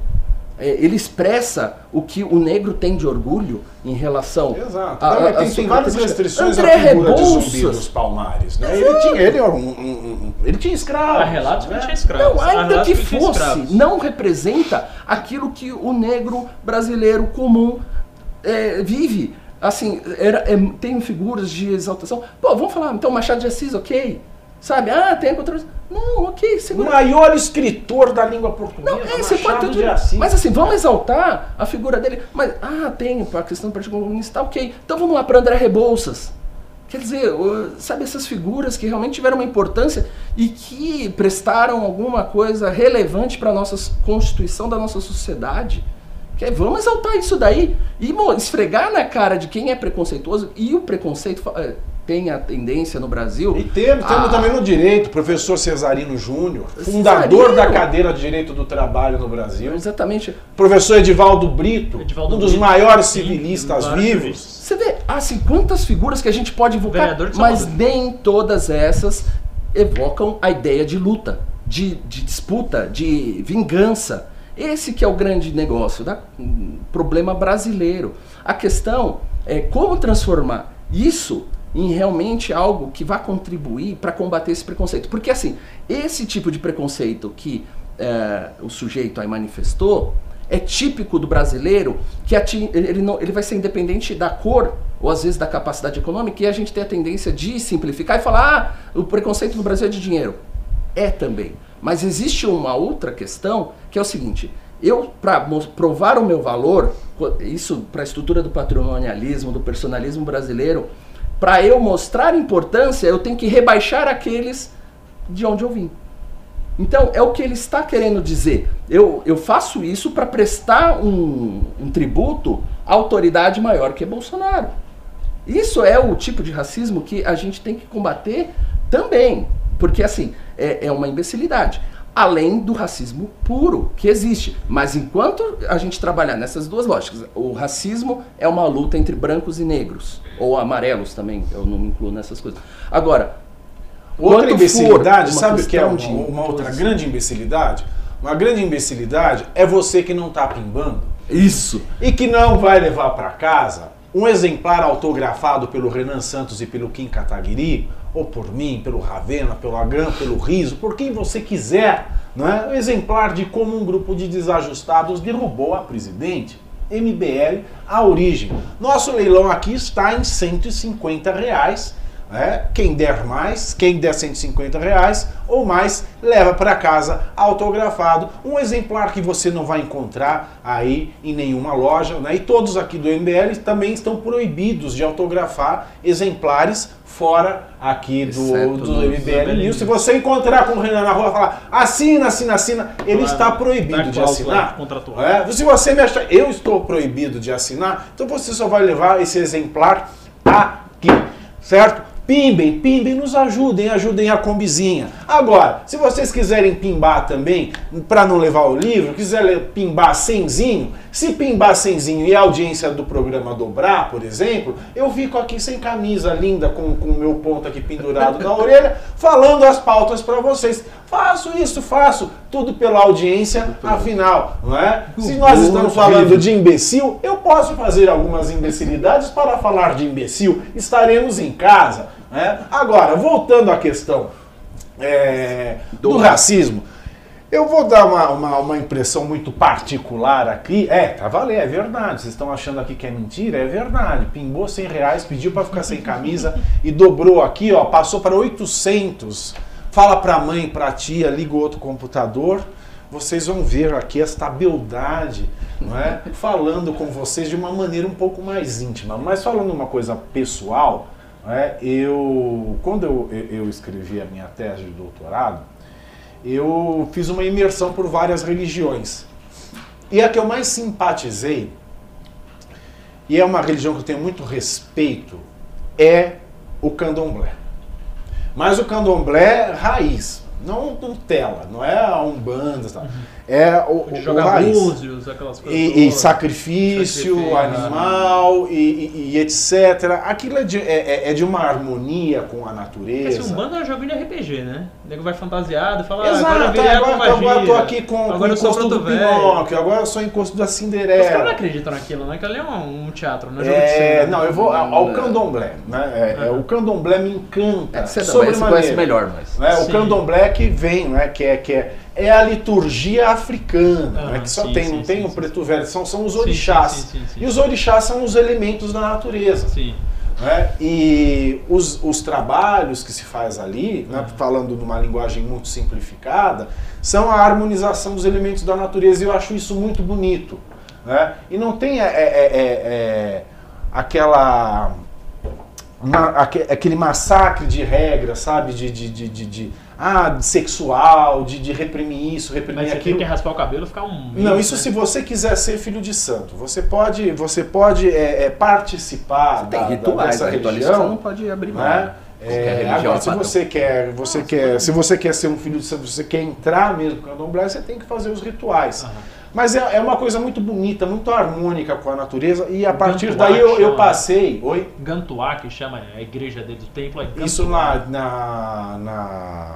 C: é, ele expressa o que o negro tem de orgulho em relação
A: Exato.
C: a-
A: Não,
C: a- a
A: tem, várias restrições
C: André
A: à figura de zumbi
C: Rebouças.
A: dos Palmares. Né? Ele tinha, ele, um, um- um- ele tinha escravos.
F: Há relatos que
A: né?
F: ele tinha escravos.
C: Não, ainda que fosse, não representa aquilo que o negro brasileiro comum é, vive. Assim, era, é, tem figuras de exaltação. Pô, vamos falar, então Machado de Assis, ok? Sabe? Ah, tem a contra... Não, ok,
A: O
C: segura.
A: maior escritor da língua portuguesa,
C: Não, é, você pode
A: Machado
C: ter
A: de. Assis.
C: Mas assim, vamos exaltar a figura dele. Mas, ah, tem a questão do Partido Comunista, tá ok. Então vamos lá para André Rebouças. Quer dizer, o- sabe, essas figuras que realmente tiveram uma importância e que prestaram alguma coisa relevante para a nossa constituição da nossa sociedade. Que é, vamos exaltar isso daí e esfregar na cara de quem é preconceituoso. E o preconceito eh, tem a tendência no Brasil.
A: E temos, temos
C: Ah.
A: também no direito, professor Cesarino Júnior, fundador
C: Cesarino.
A: da cadeira de Direito do Trabalho no Brasil.
C: Exatamente.
A: Professor Edivaldo Brito,
F: Edivaldo
A: um dos
F: Brito,
A: maiores civilistas vivos.
C: Você vê, assim, quantas figuras que a gente pode invocar, mas nem todas essas evocam a ideia de luta, de, de disputa, de vingança. Esse que é o grande negócio, da, problema brasileiro. A questão é como transformar isso em realmente algo que vai contribuir para combater esse preconceito. Porque assim, esse tipo de preconceito que eh, o sujeito aí manifestou é típico do brasileiro que ele, não, ele vai ser independente da cor ou às vezes da capacidade econômica e a gente tem a tendência de simplificar e falar ah, o preconceito no Brasil é de dinheiro. É também. Mas existe uma outra questão que é o seguinte: eu, para provar o meu valor, isso para a estrutura do patrimonialismo, do personalismo brasileiro, para eu mostrar importância, eu tenho que rebaixar aqueles de onde eu vim. Então, é o que ele está querendo dizer. Eu, eu faço isso para prestar um, um tributo à autoridade maior que é Bolsonaro. Isso é o tipo de racismo que a gente tem que combater também. Porque, assim, é, é uma imbecilidade. Além do racismo puro que existe. Mas enquanto a gente trabalhar nessas duas lógicas, o racismo é uma luta entre brancos e negros. Ou amarelos também, eu não me incluo nessas coisas. Agora,
A: Outra imbecilidade, sabe o que é uma, uma outra grande imbecilidade? Uma grande imbecilidade é você que não tá pimbando
C: Isso.
A: e que não vai levar para casa um exemplar autografado pelo Renan Santos e pelo Kim Kataguiri, ou por mim, pelo Ravena, pelo Agram, pelo Riso, por quem você quiser, não é? Um exemplar de como um grupo de desajustados derrubou a presidente. MBL, a origem. Nosso leilão aqui está em 150 reais. Né? Quem der mais, quem der 150 reais ou mais, leva para casa autografado. Um exemplar que você não vai encontrar aí em nenhuma loja. Né? E todos aqui do MBL também estão proibidos de autografar exemplares fora aqui do, do MBL News. Se você encontrar com o Renan na rua e falar assina, assina, assina, ele
F: Claro,
A: está proibido
F: da
A: de assinar.
F: contratual.
A: É, se você me achar, eu estou proibido de assinar, então você só vai levar esse exemplar aqui, certo? Pimbem, pimbem, nos ajudem, ajudem a combizinha. Agora, se vocês quiserem pimbar também, para não levar o livro, quiser pimbar cenzinho, se pimbar cenzinho e a audiência do programa dobrar, por exemplo, eu fico aqui sem camisa linda, com com o meu ponto aqui pendurado na orelha, falando as pautas para vocês. Faço isso, faço, tudo pela audiência, afinal, não é? Se nós estamos falando de imbecil, eu posso fazer algumas imbecilidades para falar de imbecil, estaremos em casa. Né? Agora, voltando à questão é, do racismo. Eu vou dar uma, uma, uma impressão muito particular aqui. É, tá valendo, é verdade. Vocês estão achando aqui que é mentira? É verdade. Pimbou 100 reais, pediu para ficar sem camisa e dobrou aqui, ó, passou para 800. Fala pra mãe, pra tia, liga o outro computador. Vocês vão ver aqui esta beldade, não é? Falando com vocês de uma maneira um pouco mais íntima. Mas falando uma coisa pessoal, não é? eu quando eu, eu escrevi a minha tese de doutorado, eu fiz uma imersão por várias religiões. E a que eu mais simpatizei, e é uma religião que eu tenho muito respeito, é o candomblé. Mas o candomblé raiz, não Nutella, não é a Umbanda, tá? É o,
F: De
A: o
F: jogar
A: raiz.
F: búzios, aquelas coisas.
A: E, e sacrifício,
F: Sacrifício,
A: animal e, e- e etc. Aquilo é de, é- é- é de uma harmonia com a natureza.
F: Esse Umbanda é um joguinho de RPG, né? O nego vai fantasiado e fala, ah,
A: Exato,
F: agora
A: agora, agora,
F: magia.
A: eu tô aqui com, com
F: Agora
A: o
F: eu sou
A: encosto do. Pinóquio, agora eu sou encosto da
F: Os caras não
A: Cinderela.
F: acreditam naquilo, né? Que ali é um, um teatro, não é jogo de
A: É,
F: cena.
A: não, eu vou ao ao candomblé. Né? É, é, o candomblé me encanta.
C: É, você, não, você conhece melhor, mas.
A: Né? O candomblé que vem, né? que, é, que é, é a liturgia africana,
F: Ah,
A: né? que só
F: sim,
A: tem,
F: sim,
A: não tem
F: sim,
A: o preto velho, são, são os orixás. E os orixás são os elementos da natureza. Né? E os, os trabalhos que se faz ali, né, falando numa linguagem muito simplificada, são a harmonização dos elementos da natureza e eu acho isso muito bonito. Né? E não tem é, é, é, é, aquela. ma- aque- aquele massacre de regras, sabe? De, de, de- de- ah, de sexual, de, de reprimir isso, reprimir
F: Mas você
A: aquilo.
F: tem que raspar o cabelo ficar um.
A: Não, isso
F: né?
A: se você quiser ser filho de santo. Você pode, você pode é, é, participar
C: Tem
A: da, da-
C: rituais,
A: dessa
C: a ritualista você não
A: religião.
C: pode abrir mão.
A: Né? É,
C: religião
A: agora,
C: é
A: se você quer, você quer, se você quer ser um filho de santo, você quer entrar mesmo no candomblé, você tem que fazer os rituais.
F: Aham.
A: Mas é, é uma coisa muito bonita, muito harmônica com a natureza e a partir
F: Gantuá
A: daí eu, eu
F: chama-
A: passei. Oi?
F: Gantuá, que chama a igreja dele do templo, é Gantuá.
A: Isso na, na, na,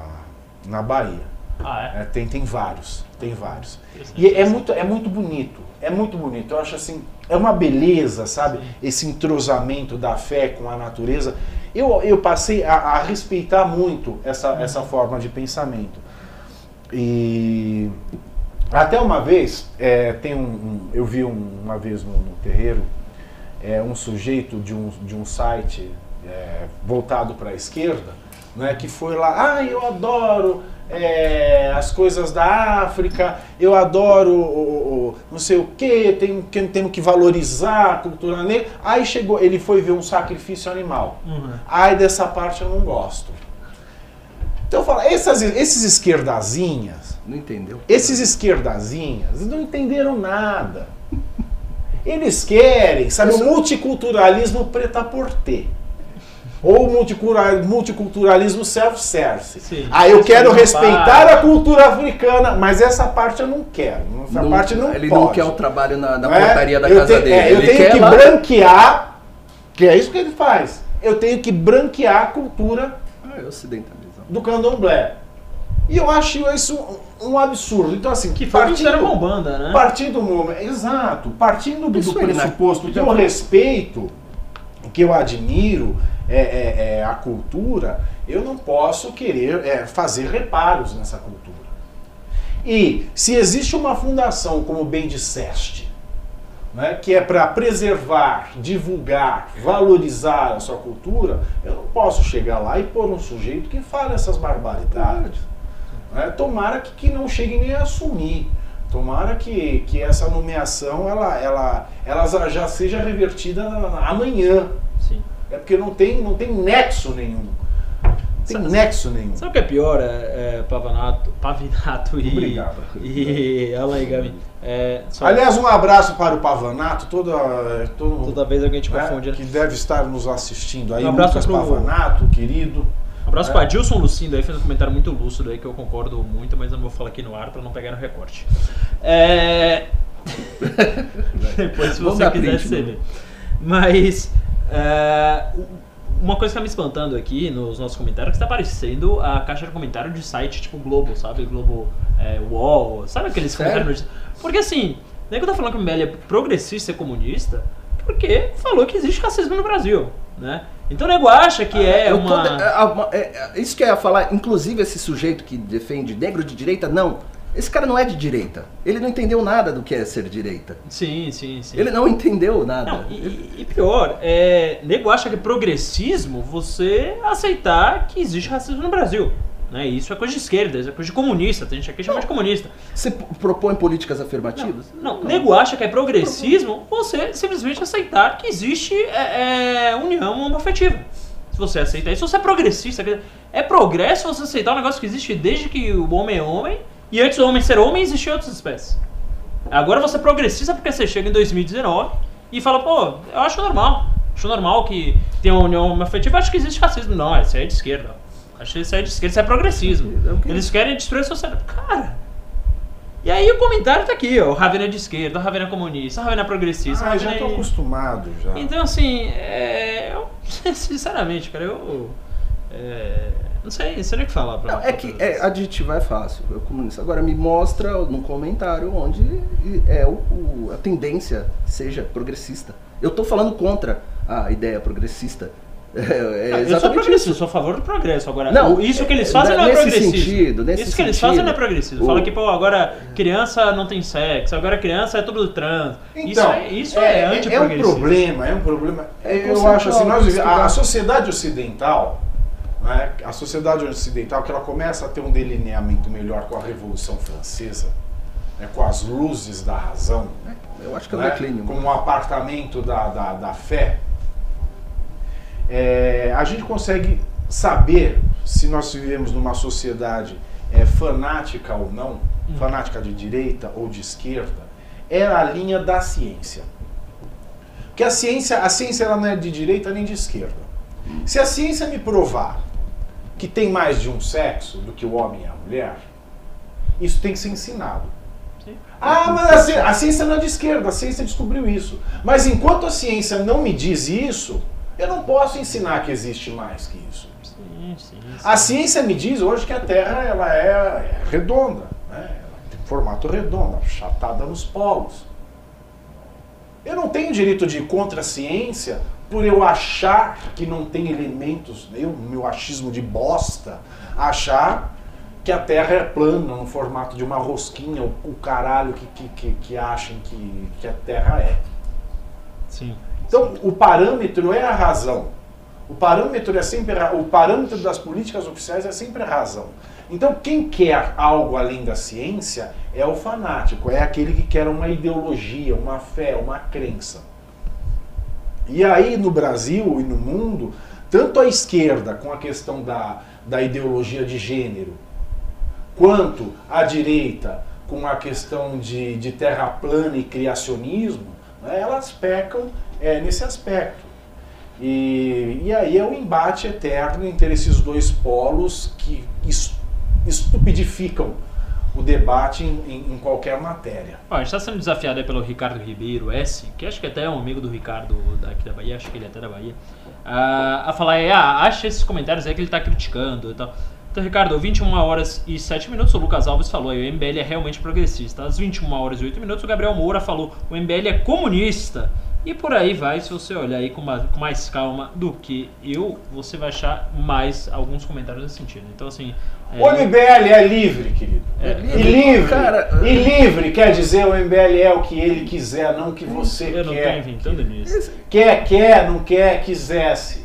A: na Bahia.
F: Ah, é?
A: É, tem, tem vários, tem vários. E é muito, é muito bonito, é muito bonito. Eu acho assim, é uma beleza, sabe? Esse entrosamento da fé com a natureza. Eu, eu passei a, a respeitar muito essa, essa forma de pensamento. E até uma vez, é, tem um, um- eu vi um- uma vez no, no terreiro, é, um sujeito de um, de um site é, voltado para a esquerda, né, que foi lá, ah, eu adoro é, as coisas da África, eu adoro o, o- o- não sei o que, tem, que temos que valorizar a cultura negra. Aí chegou, ele foi ver um sacrifício animal.
F: Uhum.
A: Ai, dessa parte eu não gosto. Então eu falo, essas, esses esquerdazinhas,
C: Não entendeu?
A: esses esquerdazinhas não entenderam nada. Eles querem, sabe, o multiculturalismo preta-porter. Ou multiculturalismo self-service. Ah, eu quero respeitar a cultura africana, mas essa parte eu não quero. Essa
C: Não-
A: parte não
C: ele
A: pode.
C: não quer o trabalho na, na
A: é?
C: portaria da
A: Eu
C: casa
A: tenho-
C: dele.
A: é, eu
C: ele
A: tenho
C: quer
A: que
C: lá-
A: branquear, que é isso que ele faz. Eu tenho que branquear a cultura
C: Ah, é ocidentalizado.
A: do candomblé. E eu acho isso um, absurdo. Então, assim,
F: Que
A: partindo,
F: fizeram com Umbanda, né?
A: partindo do momento, exato, partindo do, do
C: né?
A: pressuposto que eu respeito, que eu admiro é, é, é, a cultura, eu não posso querer é, fazer reparos nessa cultura. E se existe uma fundação, como bem disseste, né, que é para preservar, divulgar, valorizar a sua cultura, eu não posso chegar lá e pôr um sujeito que fala essas barbaridades. né? Tomara que, que não chegue nem a assumir. Tomara que, que essa nomeação ela, ela, ela já- seja revertida amanhã. É porque não tem, não tem nexo nenhum. Não tem
F: Sabe-
A: nexo nenhum.
F: Sabe o que é pior, é, é, Pavanato, Pavinato e,
A: Obrigado.
F: e Alan e Gabi? É, só
A: Aliás, um abraço para o Pavanato, toda, todo,
F: toda vez alguém te
A: né,
F: confunde. né?
A: que deve estar nos assistindo aí.
F: Um abraço
A: Lucas
F: pro-
A: Pavanato, querido.
F: Um abraço
A: É.
F: pra Dilson Lucindo aí, fez um comentário muito lúcido aí que eu concordo muito, mas eu não vou falar aqui no ar pra não pegar no recorte. É... Depois, se você quiser,
C: print,
F: você
C: né?
F: vê. Mas é, uma coisa que tá me espantando aqui nos nossos comentários é que tá aparecendo a caixa de comentário de site tipo Globo, sabe? Globo é, UOL, sabe aqueles
C: Sério?
F: comentários? Porque assim, nego tá falando que o MBL é progressista e comunista. porque falou que existe racismo no Brasil, né? Então o nego acha que é
C: Eu tô-
F: uma...
C: é, uma- é, é, isso que eu ia falar, inclusive esse sujeito que defende negro de direita, não. Esse cara não é de direita. Ele não entendeu nada do que é ser direita.
F: Sim, sim, sim.
C: Ele não entendeu nada.
F: Não, e, e pior, é, nego acha que é progressismo você aceitar que existe racismo no Brasil. Né? Isso é coisa de esquerda, isso é coisa de comunista, tem gente aqui que chama de comunista.
C: Você propõe políticas afirmativas?
F: Não, nego acha que é progressismo você simplesmente aceitar que existe é, é, união homoafetiva. Se você aceitar isso, você é progressista. É progresso você aceitar um negócio que existe desde que o homem é homem e antes do homem ser homem existiam outras espécies. Agora você é progressista porque você chega em 2019 e fala, pô, eu acho normal. Acho normal que tenha uma união homoafetiva, acho que existe racismo. Não, isso aí é de esquerda. Acho que isso aí é de esquerda, isso é progressismo. Eles querem destruir a sociedade. Cara, e aí o comentário tá aqui, ó. O Ravena é de esquerda, o Ravena é comunista, o Ravena é progressista.
A: Ah, já
F: Ravena
A: tô
F: é...
A: acostumado já.
F: Então, assim, é... eu, sinceramente, cara, eu. é, Não sei, não sei nem o que falar pra
C: Não, é que é, adjetivar é fácil, eu comunista. Agora me mostra no comentário onde é o, o- a tendência seja progressista. Eu tô falando contra a ideia progressista. É, é
F: eu sou
C: exatamente
F: progressista, eu
C: isso.
F: sou a favor do progresso. Agora,
C: Não,
F: isso que eles
C: é,
F: fazem não é progressismo.
C: sentido, nesse
F: isso que eles fazem não é progressismo.
C: o-
F: Fala que, pô, agora criança não tem sexo, agora criança é tudo trans. isso é, isso é,
A: é, um
F: antiprogressismo.
A: problema, é um problema.
C: É
A: eu acho assim, nós,
C: tem
A: a sociedade ocidental, né, a sociedade ocidental, que ela começa a ter um delineamento melhor com a Revolução Francesa, né, com as luzes da razão,
C: Eu acho que é um
A: né,
C: declínio.
A: com o apartamento da, da, da fé, é, a gente consegue saber se nós vivemos numa sociedade é, fanática ou não, fanática de direita ou de esquerda, é a linha da ciência. Porque a ciência, a ciência ela não é de direita nem de esquerda. Se a ciência me provar que tem mais de um sexo do que o homem e a mulher, isso tem que ser ensinado.
F: Sim.
A: Ah, mas a, ci- a ciência não é de esquerda, a ciência descobriu isso. Mas enquanto a ciência não me diz isso, eu não posso ensinar que existe mais que isso.
F: Sim, sim.
A: A ciência me diz hoje que a Terra ela é, é redonda, né? ela tem formato redondo, achatada nos polos. Eu não tenho direito de ir contra a ciência por eu achar que não tem elementos, eu, meu achismo de bosta, achar que a Terra é plana, no formato de uma rosquinha, o, o caralho que, que, que, que acham que, que a Terra é.
F: Sim.
A: Então, o parâmetro é a razão. O parâmetro é sempre a- o parâmetro das políticas oficiais é sempre a razão. Então, quem quer algo além da ciência é o fanático, é aquele que quer uma ideologia, uma fé, uma crença. E aí no Brasil e no mundo, tanto a esquerda com a questão da, da ideologia de gênero, quanto a direita com a questão de, de terra plana e criacionismo, né, elas pecam é, nesse aspecto. E, e aí é o embate eterno entre esses dois polos que es- estupidificam o debate em, em- qualquer matéria.
F: Ó, a gente está sendo desafiado aí pelo Ricardo Ribeiro S, que acho que até é um amigo do Ricardo daqui da Bahia, acho que ele é até da Bahia, ah, a falar, é, ah, acha esses comentários aí que ele está criticando e tal. Então, Ricardo, 21 horas e 7 minutos, o Lucas Alves falou aí, o MBL é realmente progressista. Às 21 horas e 8 minutos, o Gabriel Moura falou, o MBL é comunista. E por aí vai, se você olhar aí com mais calma do que eu, você vai achar mais alguns comentários nesse sentido. Então, assim... é,
A: O MBL é livre, querido.
F: É,
A: E livre,
C: Cara,
A: e livre quer dizer o MBL é o que ele quiser, não o que você
F: eu não tô
A: quer.
F: inventando nisso.
A: Quer, quer, não quer, quisesse.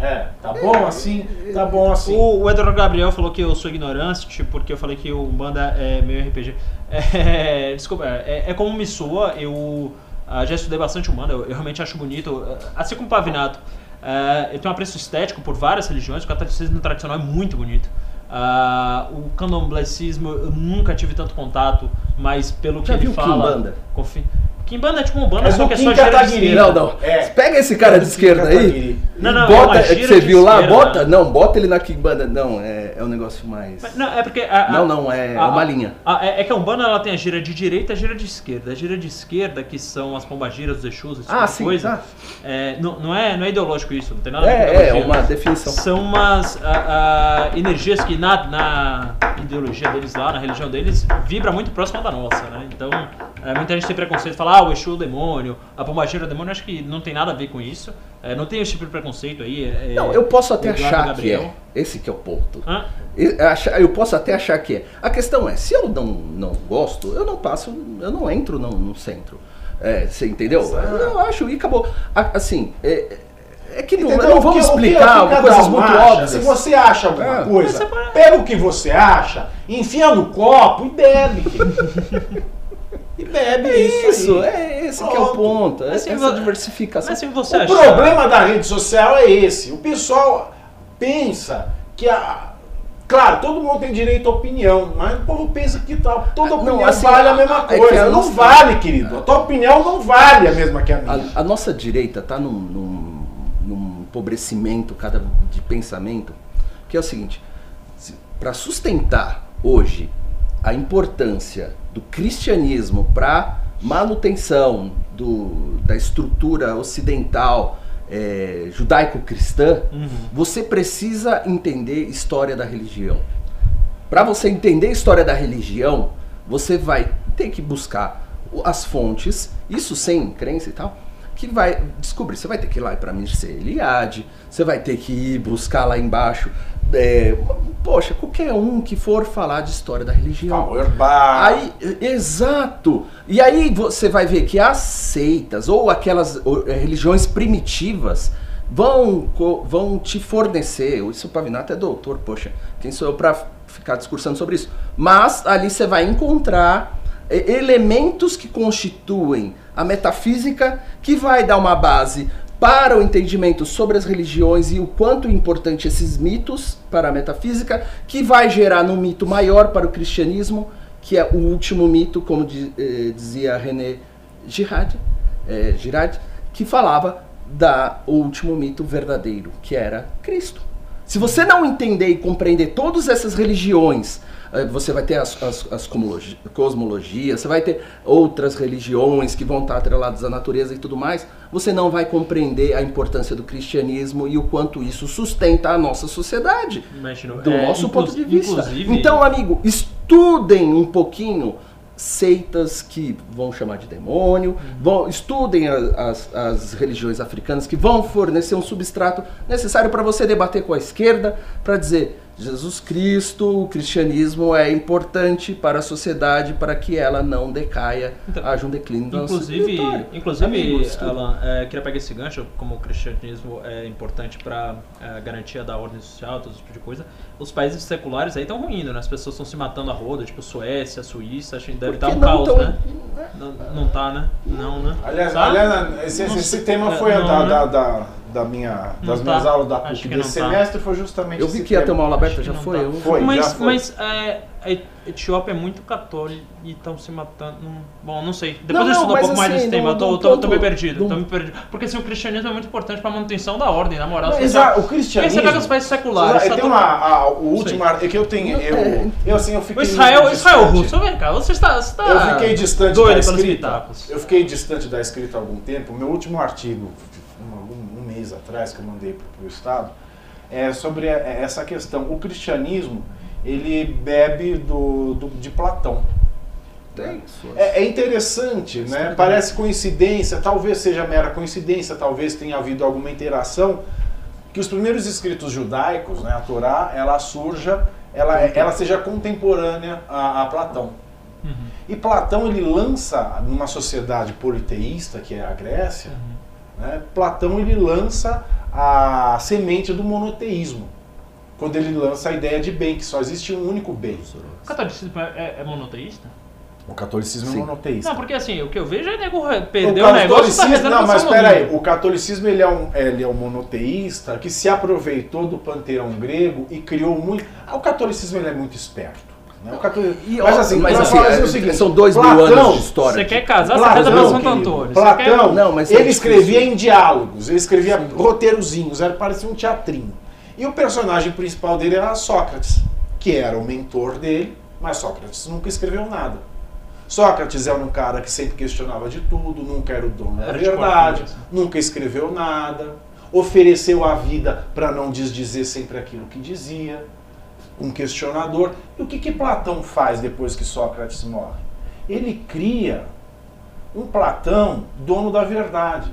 A: É, tá bom assim? Tá bom assim.
F: O, o Eduardo Gabriel falou que eu sou ignorante porque eu falei que o Umbanda é meio RPG. É, desculpa, é, é como me soa, eu ah, já estudei bastante Umbanda, eu, eu realmente acho bonito, ah, assim como o Pavinato. ah, eu tenho um apreço estético por várias religiões, o catolicismo tradicional é muito bonito. Ah, o candomblecismo eu nunca tive tanto contato, mas pelo que
C: Já
F: ele
C: viu
F: fala.
C: Kimbanda?
F: Confi... Kimbanda é tipo um banda,
A: É
F: só que é só gênero de esquerda.
C: Não, não.
A: É.
C: Pega esse cara de esquerda aí.
F: Não, não, é
C: bota, é que
F: gira
C: você viu lá,
F: esquerda.
C: bota, não, bota ele na Kimbanda, não, é, é um negócio mais...
F: Mas, Não, é porque. a- a-
C: Não, não, é
F: a-
C: uma linha.
F: a- é, é que a Umbanda ela tem a gira de direita e a gira de esquerda. A gira de esquerda, que são as pombagiras, os Exus, esse tipo
C: Ah,
F: de
C: sim,
F: coisa.
C: tá.
F: é, não, não, é, não é ideológico isso, não tem nada a ver com
C: É, é, uma definição.
F: São umas ah, energias que na, na ideologia deles lá, na religião deles, vibra muito próxima da nossa, né? Então, é, muita gente tem preconceito, fala, ah, o Exu é o demônio, a pombagira é o demônio, acho que não tem nada a ver com isso. É, não tem esse tipo de preconceito aí. é-
C: Não, eu posso até achar
F: Gabriel.
C: que é. Esse que é o ponto.
F: Hã?
C: Eu posso até achar que é. A questão é, se eu não, não gosto, eu não passo, eu não entro no, no centro. É, você entendeu? Eu acho e acabou. Assim, é, é que não, não vamos
A: que- o que-
C: explicar
A: o que cada
C: coisas muito
A: acha,
C: óbvias.
A: Se você acha alguma
C: É.
A: coisa, pega o que você acha, enfia no copo e bebe. e bebe
C: É
A: isso.
C: isso,
A: aí.
C: é esse que é o
A: Pronto.
C: ponto. é
F: Mas se
C: essa
F: vo-
C: diversificação.
F: Mas se você
A: O
F: achar-
A: problema da rede social é esse. O pessoal pensa que a. Claro, todo mundo tem direito à opinião, mas o povo pensa que tá, toda
C: Ah, não,
A: opinião
C: assim,
A: vale a
C: a-
A: mesma
C: é
A: coisa.
C: a
A: não
C: nossa-
A: vale, querido. A tua opinião não vale a mesma que a minha.
C: A, a nossa direita está num, num, num empobrecimento cada de pensamento, que é o seguinte: para sustentar hoje a importância do cristianismo para manutenção do, da estrutura ocidental é, judaico-cristã, você precisa entender história da religião. Para você entender a história da religião, você vai ter que buscar as fontes, isso sem crença e tal, que vai descobrir. Você vai ter que ir lá para Mircea Eliade, você vai ter que ir buscar lá embaixo. É, poxa, qualquer um que for falar de história da religião. Aí, exato. E aí você vai ver que as seitas ou aquelas ou, eh, religiões primitivas vão, vão te fornecer. Isso o Pavinato é doutor, poxa, quem sou eu para ficar discursando sobre isso? Mas ali você vai encontrar eh, elementos que constituem a metafísica que vai dar uma base para o entendimento sobre as religiões e o quanto importante esses mitos para a metafísica, que vai gerar num mito maior para o cristianismo, que é o último mito, como eh, dizia René Girard, eh, Girard, que falava da o último mito verdadeiro, que era Cristo. Se você não entender e compreender todas essas religiões, você vai ter as, as, as cosmologi- cosmologias, você vai ter outras religiões que vão estar atreladas à natureza e tudo mais, você não vai compreender a importância do cristianismo e o quanto isso sustenta a nossa sociedade
F: Imagino,
C: do
F: é,
C: nosso ponto de vista. Então, amigo, estudem um pouquinho seitas que vão chamar de demônio, vão, estudem as religiões africanas que vão fornecer um substrato necessário para você debater com a esquerda, para dizer Jesus Cristo, o cristianismo é importante para a sociedade para que ela não decaia,
F: Então,
C: haja um declínio da
F: Inclusive,
C: vitória.
F: inclusive
C: estuda.
F: Alan, é, queria pegar esse gancho, como o cristianismo é importante para a garantia da ordem social, todo esse tipo de coisa. Os países seculares aí estão ruindo, né? As pessoas estão se matando a roda, tipo Suécia, Suíça, acho que deve estar
C: Porque
F: um caos,
C: tão-
F: né? Não, não tá, né? Não, né?
A: Aliás,
F: Tá?
A: aliás, esse, esse- tema
F: É,
A: foi
F: não,
A: da,
F: né?
A: da, da, da minha, das
F: Não
A: minhas
F: tá.
A: aulas da PUC desse
F: não tá.
A: semestre, foi justamente
C: Eu vi que ia ter uma aula aberta, já
F: não
C: foi?
F: tá.
C: Eu...
A: Foi,
F: mas
A: já foi.
F: mas é, a Etiópia é muito católica e estão se matando. não- Bom, não sei. Depois
C: Não,
F: eu estudo
C: não,
F: um pouco mais
C: assim,
F: desse tema. Eu
C: do-
F: tô, tô, tô meio perdido.
C: do-
F: Tô meio perdido. Porque assim, o cristianismo é muito importante pra manutenção da ordem, na moral.
A: Não, exato, o cristianismo.
F: você pega os países seculares.
A: Tem
F: tá
A: uma, a- o último é que eu tenho, eu,
C: É.
A: eu assim, eu
F: O
A: fiquei
F: Israel,
A: muito
F: Israel
A: distante.
F: russo, vem cá, você está, você está
A: Eu fiquei distante
F: doido
A: da
F: pelos
A: escrita. Eu fiquei distante da escrita há algum tempo. Meu último artigo, atrás, que eu mandei para o Estado, é sobre a- essa questão. O cristianismo, ele bebe do, do- de Platão.
C: Tem
A: É, é interessante, né? Parece coincidência, talvez seja mera coincidência, talvez tenha havido alguma interação, que os primeiros escritos judaicos, né, a Torá, ela surja, ela, ela seja contemporânea a, a Platão. E Platão ele lança numa sociedade politeísta que é a Grécia, né, Platão ele lança a semente do monoteísmo. Quando ele lança a ideia de bem, que só existe um único bem.
F: O catolicismo é, é monoteísta?
A: O catolicismo
C: Sim.
A: é monoteísta.
F: Não, porque assim, o que eu vejo é nego perdeu
A: o
F: o negócio tá rezando
A: não, mas
F: São
A: espera aí,
F: Domingo.
A: o catolicismo ele é, um, ele é um monoteísta que se aproveitou do panteão grego e criou muito. Ah, O catolicismo ele é muito esperto. Né? O
C: E,
A: mas assim,
C: mas assim,
A: falar
C: é,
A: o seguinte,
C: são dois mil
A: Platão-
C: anos de história.
F: Você quer casar,
A: Platão,
F: você casa pra Santo Antônio.
A: Platão,
F: quer-
C: Não, mas é
A: ele escrevia em diálogos, ele escrevia roteirozinhos, era parecia um teatrinho. E o personagem principal dele era Sócrates, que era o mentor dele, mas Sócrates nunca escreveu nada. Sócrates era um cara que sempre questionava de tudo, nunca era o dono da verdade, nunca escreveu nada, ofereceu a vida para não desdizer sempre aquilo que dizia, um questionador. E o que, que Platão faz depois que Sócrates morre? Ele cria um Platão dono da verdade,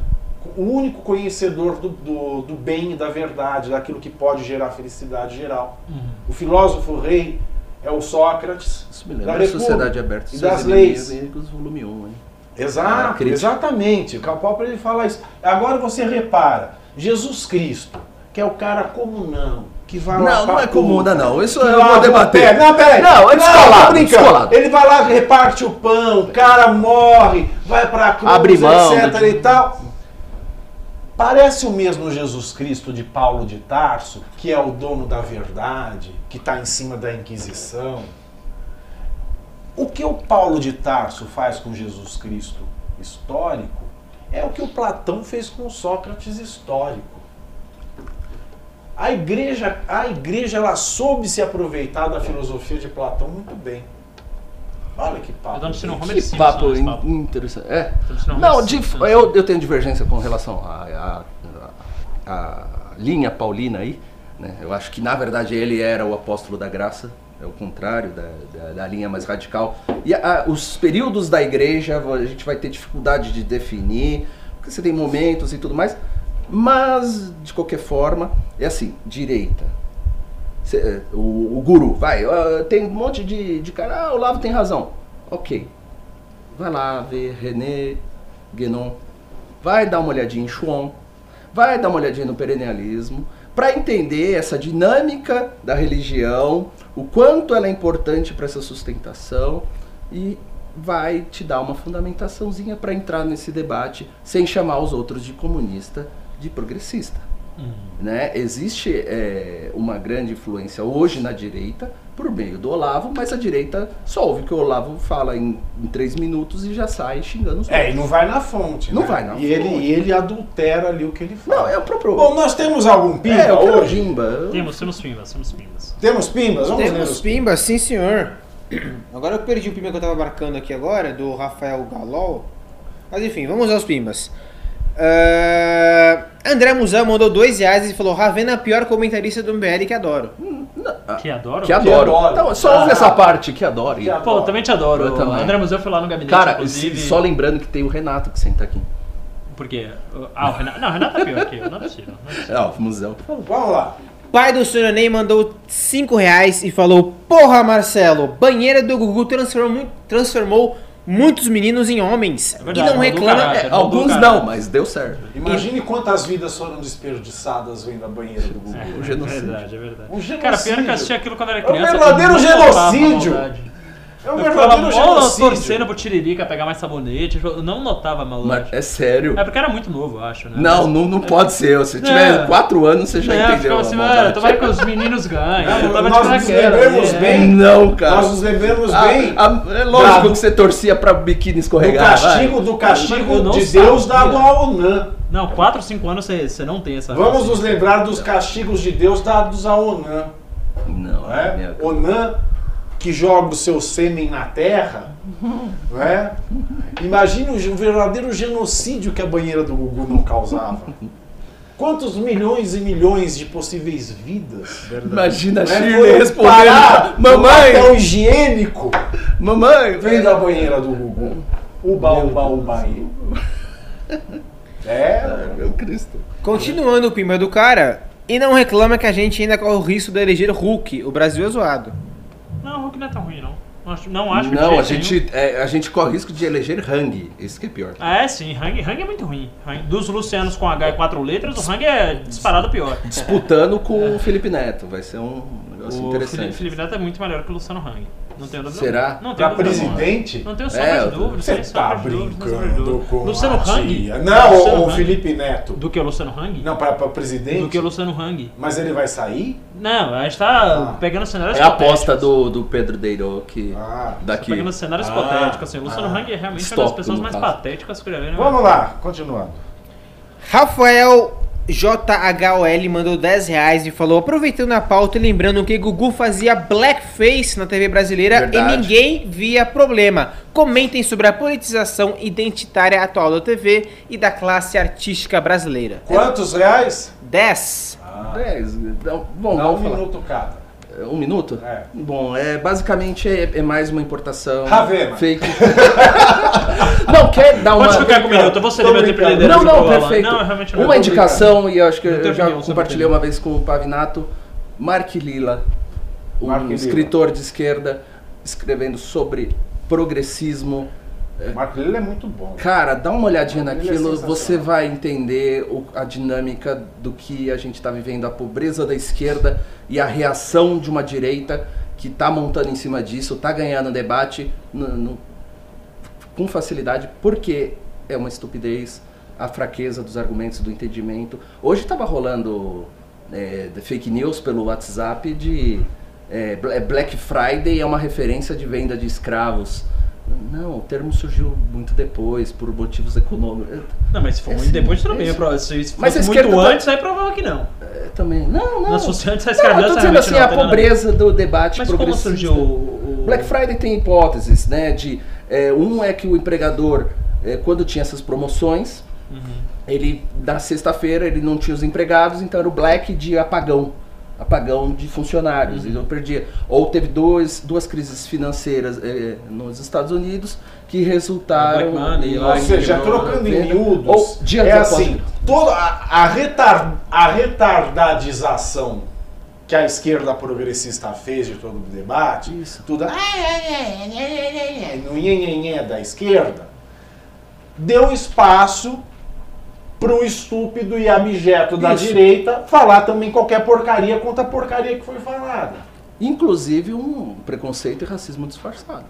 A: o único conhecedor do, do, do bem e da verdade, daquilo que pode gerar felicidade geral.
F: Uhum.
A: O filósofo rei é o Sócrates.
C: Isso me
A: da
C: lembra a
A: República
C: Sociedade Aberta
A: e das leis.
C: inimigos, volume 1, hein?
A: Exato,
C: Ah,
A: exatamente. O Popper ele fala isso. Agora você repara, Jesus Cristo, que é o cara comunão, que vai lá
C: Não, não é comuna, não. Isso eu vou debater.
A: pé. Não, peraí.
C: Não, é descolado,
A: brincando.
C: descolado.
A: Ele vai lá, reparte o pão, o cara morre, vai pra cruz,
C: Abre mão
A: etc e tal. Parece o mesmo Jesus Cristo de Paulo de Tarso, que é o dono da verdade, que está em cima da Inquisição. O que o Paulo de Tarso faz com Jesus Cristo histórico é o que o Platão fez com Sócrates histórico. A igreja, a igreja ela soube se aproveitar da filosofia de Platão muito bem. Olha que
F: Eu
A: papo.
F: tô assistindo
A: gente.
F: Homer
C: Que
F: Simpson
C: papo
F: papo.
C: in- interessante. É.
F: Tô assistindo
C: Não, de- eu, eu tenho divergência com relação à à- à linha paulina aí. Né? Eu acho que, na verdade, ele era o apóstolo da graça. É o contrário da, da, da linha mais radical. E a- os períodos da igreja a gente vai ter dificuldade de definir, porque você tem momentos e tudo mais. Mas, de qualquer forma, é assim, direita. Cê- é, o, o guru, vai, ah, tem um monte de, de cara, ah, o Lavo tem razão. Ok. Vai lá ver René Guénon, vai dar uma olhadinha em Chuon, vai dar uma olhadinha no perennialismo, para entender essa dinâmica da religião, o quanto ela é importante para essa sustentação e vai te dar uma fundamentaçãozinha para entrar nesse debate sem chamar os outros de comunista, de progressista né? Existe é, uma grande influência hoje na direita por meio do Olavo, mas a direita só ouve o que o Olavo fala em, em três minutos e já sai xingando os
A: É, e não vai na fonte.
C: Não
A: né?
C: vai na
A: e Ele,
C: fonte.
A: e ele adultera ali o que ele fala.
C: Não, é o próprio.
A: Bom, nós temos algum pimba
C: é,
A: hoje?
C: Jimba. Eu-
F: Temos, temos pimbas, temos pimbas.
A: Temos pimbas? Vamos
B: Temos
A: os
B: pimba, sim senhor. Agora eu perdi o pimba que eu tava marcando aqui agora, do Rafael Galol. Mas enfim, vamos aos pimbas. Ah, André Muzan mandou dois reais e falou: Ravena é a pior comentarista do MBL que adoro.
F: Que adoro.
C: Que adoro.
A: adoro.
C: Então, só ouve
A: Ah.
C: essa parte, que adoro.
A: Que adoro.
F: Pô, eu também te adoro.
C: Eu também.
F: André Museu foi lá no gabinete,
C: Cara,
F: inclusive.
C: só lembrando que tem o Renato que senta aqui.
F: Por quê? Ah, o Renato. Não, o Renato é pior que eu. Não é possível. Não
C: o museu.
A: Vamos lá.
B: Pai do Ney mandou 5 reais e falou: Porra, Marcelo, banheira do Gugu transformou, transformou muitos meninos em homens.
F: verdade,
B: e não
F: mandou
B: reclama.
F: caralho.
C: É,
F: É,
C: alguns não, mas deu certo.
A: Imagine quantas vidas foram desperdiçadas vendo a banheira do Google.
F: É,
C: O genocídio.
F: É verdade, é verdade.
A: Um genocídio.
F: Cara, pior que eu assisti aquilo quando era
A: É um
F: criança. eu
A: verdadeiro genocídio.
F: Maldade.
A: É um
F: Eu
A: verdadeiro genocídio.
F: torcendo pro Tiririca pegar mais sabonete. Eu não notava a
C: Mas é sério.
F: É porque era muito novo, eu acho, né?
C: Não, não, não pode ser. Se tiver
F: É.
C: quatro anos, você já
F: é, eu
C: entendeu. a
F: assim, mano, tomara que os meninos ganhem.
A: Não,
F: eu tava
A: nós nos lembramos
F: é.
A: bem.
C: Não, cara.
A: Nós nos lembramos
C: Ah,
A: bem
C: ah, é lógico
A: Dado-
C: que você torcia pra biquíni
A: do
C: escorregar.
A: castigo, do
F: Eu
A: castigo
F: não
A: de
F: sabia.
A: Deus dado à ONAN.
F: Não, 4 ou 5 anos você, você não tem essa.
A: Vamos nos lembrar dos castigos de Deus dados à ONAN.
C: vai. Não,
A: Não é? ONAN que joga o seu sêmen na terra. Não é? Imagine o verdadeiro genocídio que a banheira do Gugu não causava. Quantos milhões e milhões de possíveis vidas?
C: Imagina a
A: né,
C: Shirley
A: foram
C: respondendo.
A: parar
C: Mamãe!
A: papel higiênico
C: Mamãe!
A: vem da banheira do Gugu. Uba, uba, uba. aí. É,
C: Meu Cristo.
B: Continuando o pimba do cara. E não reclama que a gente ainda corre o risco de eleger Hulk. O Brasil é zoado.
F: Não, o Hulk não é tão ruim, não. Não acho, que
C: Não, a gente, é, a gente corre risco de eleger Hang. Isso que é pior.
F: Ah, é sim, Hang, Hang é muito ruim. Hang- dos Lucianos com H e quatro letras, o Hang é disparado pior.
C: Disputando com o Felipe Neto. Vai ser um negócio
F: O
C: interessante.
F: Felipe, Felipe Neto é muito melhor que o Luciano Hang. Não tenho dúvida.
C: Será?
F: Não tenho
A: Pra
F: dúvida nenhuma.
A: presidente?
F: Não tenho
C: É,
F: de dúvida.
A: Você tá
F: dúvida,
A: brincando
F: dúvida.
A: com
F: Luciano Hang?
A: Não, o. Felipe Neto.
F: Do que o Luciano Hang?
A: Não, pra, pra presidente?
F: Do que o Luciano Hang.
A: Mas ele vai sair?
F: Não, a gente tá
A: Ah.
F: pegando cenários
C: É a aposta do, do Pedro Deiro que
A: Ah,
C: daqui.
F: Pegando cenários
A: Ah,
F: hipotéticos, assim. O Luciano
A: ah.
F: Hang é realmente uma das pessoas mais
C: caso.
F: patéticas que eu já vi. né?
A: Vamos lá, continuando.
B: Rafael JHOL mandou 10 reais e falou: aproveitando a pauta e lembrando que Gugu fazia blackface na TV brasileira
C: Verdade.
B: e ninguém via problema. Comentem sobre a politização identitária atual da TV e da classe artística brasileira.
A: Quantos reais?
B: 10.
C: Dez, não, bom,
A: Não, um minuto cada.
C: Um minuto?
A: É.
C: Bom, é, basicamente é, é mais uma importação
A: Ravena.
C: fake. não, quer dar uma...
F: Pode ficar com um minuto, eu vou ceder
A: Tô
F: meu tempo de
A: brincando.
F: liderança
C: Não, não, perfeito.
F: Não, eu realmente não
C: uma indicação, e eu acho que
F: Não
C: eu já compartilhei uma vez com o Pavinato, Mark Lila, um
A: Mark Lilla.
C: escritor de esquerda, escrevendo sobre progressismo.
A: Marco Lille é muito bom.
C: Cara, dá uma olhadinha
A: é
C: naquilo,
A: sensacional.
C: você vai entender o- a dinâmica do que a gente está vivendo, a pobreza da esquerda e a reação de uma direita que está montando em cima disso, está ganhando debate no- no- com facilidade, porque é uma estupidez a fraqueza dos argumentos, do entendimento. Hoje estava rolando é, fake news pelo WhatsApp de é, Bla- Black Friday é uma referência de venda de escravos. Não, o termo surgiu muito depois, por motivos econômicos.
F: Não, mas se for
C: É
F: muito
C: sim,
F: depois, tudo
C: é
F: é prova- Se se
C: Mas
F: muito
C: esquerda tá-
F: antes, aí provável que não.
C: É, também. Não, não.
F: Não, fosse antes, a
C: Não,
F: escravidão
C: eu tô dizendo assim,
F: não
C: a
F: tem nada
C: pobreza do debate
F: Mas como
C: progressista.
F: surgiu o... o-
C: Black Friday tem hipóteses, né? De é, um é que o empregador, é, quando tinha essas promoções,
F: Uhum.
C: ele na sexta-feira ele não tinha os empregados, então era o black de apagão, apagão de funcionários.
F: Uhum.
C: Então perdia. Ou teve dois, duas crises financeiras é, nos Estados Unidos que resultaram.
F: Money,
C: em-
A: Ou seja, trocando em miúdos,
C: Ou
A: é assim, toda a, a, retar, a retardadização que a esquerda progressista fez de todo o debate,
C: Isso.
A: tudo "Ah, é, é, é, é, é, é", no nhenhenhé da esquerda, deu espaço para o estúpido e abjeto da
C: Isso.
A: direita falar também qualquer porcaria contra a porcaria que foi falada.
C: Inclusive um preconceito e racismo disfarçado.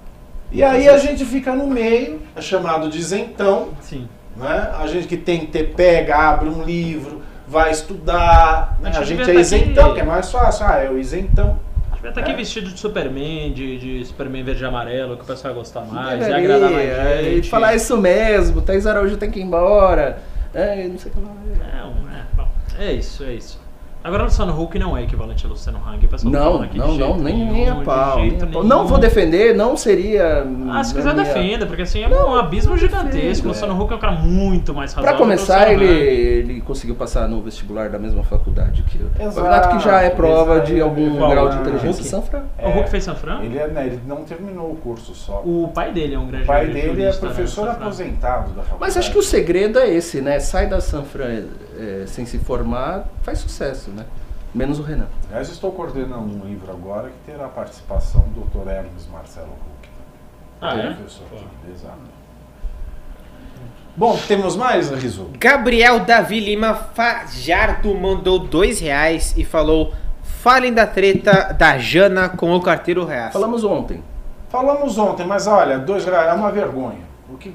A: E aí a gente fica no meio, é chamado de isentão,
F: Sim.
A: né? A gente que tem que ter, pega, abre um livro, vai estudar. né?
F: A gente
A: gente é
F: tá
A: isentão,
F: aqui-
A: que é mais fácil. Ah, é o isentão.
F: Devia estar aqui
A: É.
F: vestido de Superman, de, de Superman verde e amarelo, que o pessoal ia gostar mais, ia
C: Deveria,
F: agradar mais
C: é,
F: gente.
C: E falar isso mesmo, Thaís Araújo tem que ir embora. É, não sei o que lá.
F: Não, é, bom, é isso, é isso. Agora o Luciano Huck não é equivalente a Luciano Hang. pessoal
C: Não, não,
F: de
C: não,
F: jeito
C: nem,
F: nenhum,
C: nem a
F: de
C: pau. nem a pau. Não vou defender, não seria.
F: Ah, se quiser
C: minha-
F: defenda, porque assim, é um abismo gigantesco. O Luciano Huck é um cara muito mais razoável
C: Pra começar,
F: que o
C: ele, ele conseguiu passar no vestibular da mesma faculdade que eu.
A: Exato,
C: Na verdade, que já é prova de algum
A: Qual?
C: grau de inteligência.
F: Huck?
C: Sanfra?
F: O Huck fez Sanfran?
A: Ele, é, né, ele não terminou o curso só.
F: O pai dele é um grande
A: O pai dele é
F: né,
A: professor
F: Sanfran.
A: aposentado da faculdade.
C: Mas acho que o segredo é esse, né? Sai da Sanfra é, sem se formar, faz sucesso, né? Menos o Renan.
A: Aliás, estou coordenando um livro agora que terá a participação do Dr. Hermes Marcelo Huck.
F: Ah, é?
A: Professor aqui, exato. Bom, temos mais, Rizu?
B: Gabriel Davi Lima Fajardo mandou 2 reais e falou: Falem da treta da Jana com o carteiro reaça.
C: Falamos ontem.
A: Falamos ontem, mas olha, dois reais é uma vergonha. O que,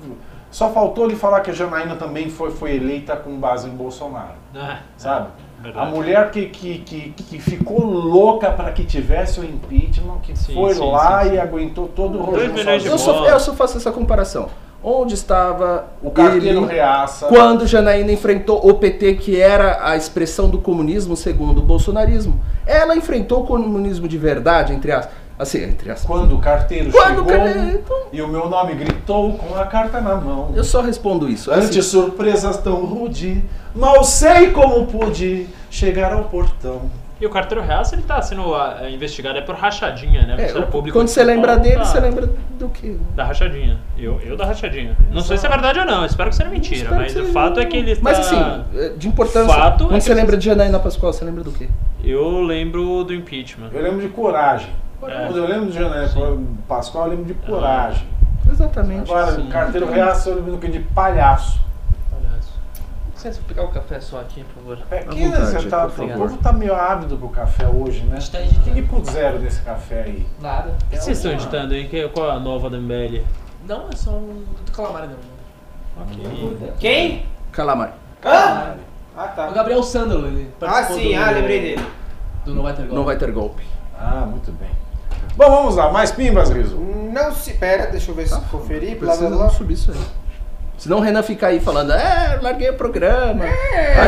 A: só faltou ele falar que a Janaína também foi, foi eleita com base em Bolsonaro,
F: Ah,
A: sabe? A
F: verdade.
A: mulher que, que, que, que ficou louca para que tivesse o impeachment, que
F: Sim,
A: foi
F: sim,
A: lá
F: sim, sim.
A: e aguentou todo o
F: de
C: Eu só, eu só faço essa comparação. Onde estava
A: O carteiro reaça.
C: quando Janaína enfrentou o PT, que era a expressão do comunismo segundo o bolsonarismo? Ela enfrentou o comunismo de verdade, entre aspas. Assim, entre aspas.
A: Quando o carteiro
C: Quando
A: chegou
C: carteiro-
A: e o meu nome gritou com a carta na mão.
C: Eu só respondo isso. Assim,
A: Ante surpresas tão rude, mal sei como pude chegar ao portão.
F: E o carteiro reaça, ele tá sendo ah, investigado é por rachadinha, né?
C: é,
F: Ministério
C: o-
F: Público
C: quando você lembra
F: Paulo
C: dele,
F: tá-
C: você lembra do que?
F: Da rachadinha. Eu, eu da rachadinha. Não sei se é verdade ou não, espero que seja mentira, mas o fato é que ele
C: Mas
F: tá...
C: assim, é, de importância.
F: Fato é
C: quando
F: que
C: você lembra de Janaína Pascoal, você lembra do quê?
F: Eu lembro do impeachment.
A: Eu lembro de coragem.
F: É.
A: Quando eu lembro de Janeiro Pascoal, eu lembro de coragem.
C: Exatamente.
A: Agora,
F: sim.
A: carteiro reaça, eu lembro do que de palhaço.
F: Palhaço. licença, pegar o café só aqui, por favor.
A: É,
C: À
A: que
C: vontade,
A: você tá,
C: por
A: o povo tá meio ávido pro café hoje, né?
F: Está
A: O que, que puseram nesse café aí?
G: Nada.
F: O que vocês estão editando aí? Qual é a nova da MBL?
G: Não, é só um do calamar, não.
F: Ok.
B: Quem?
C: Calamar.
B: Hã? Ah,
G: O
B: tá.
G: Gabriel Sandalo, ele
B: Ah, sim,
G: do,
B: ah, lembrei dele.
G: Do Não Vai Ter Golpe.
C: Não vai ter golpe.
A: Ah, muito bem. Bom, vamos lá. Mais pimbas, Riso?
B: Não se. Pera, deixa eu ver se conferir. Blá blá blá.
C: subir isso aí. Senão o Renan fica aí falando, é, larguei o programa. aí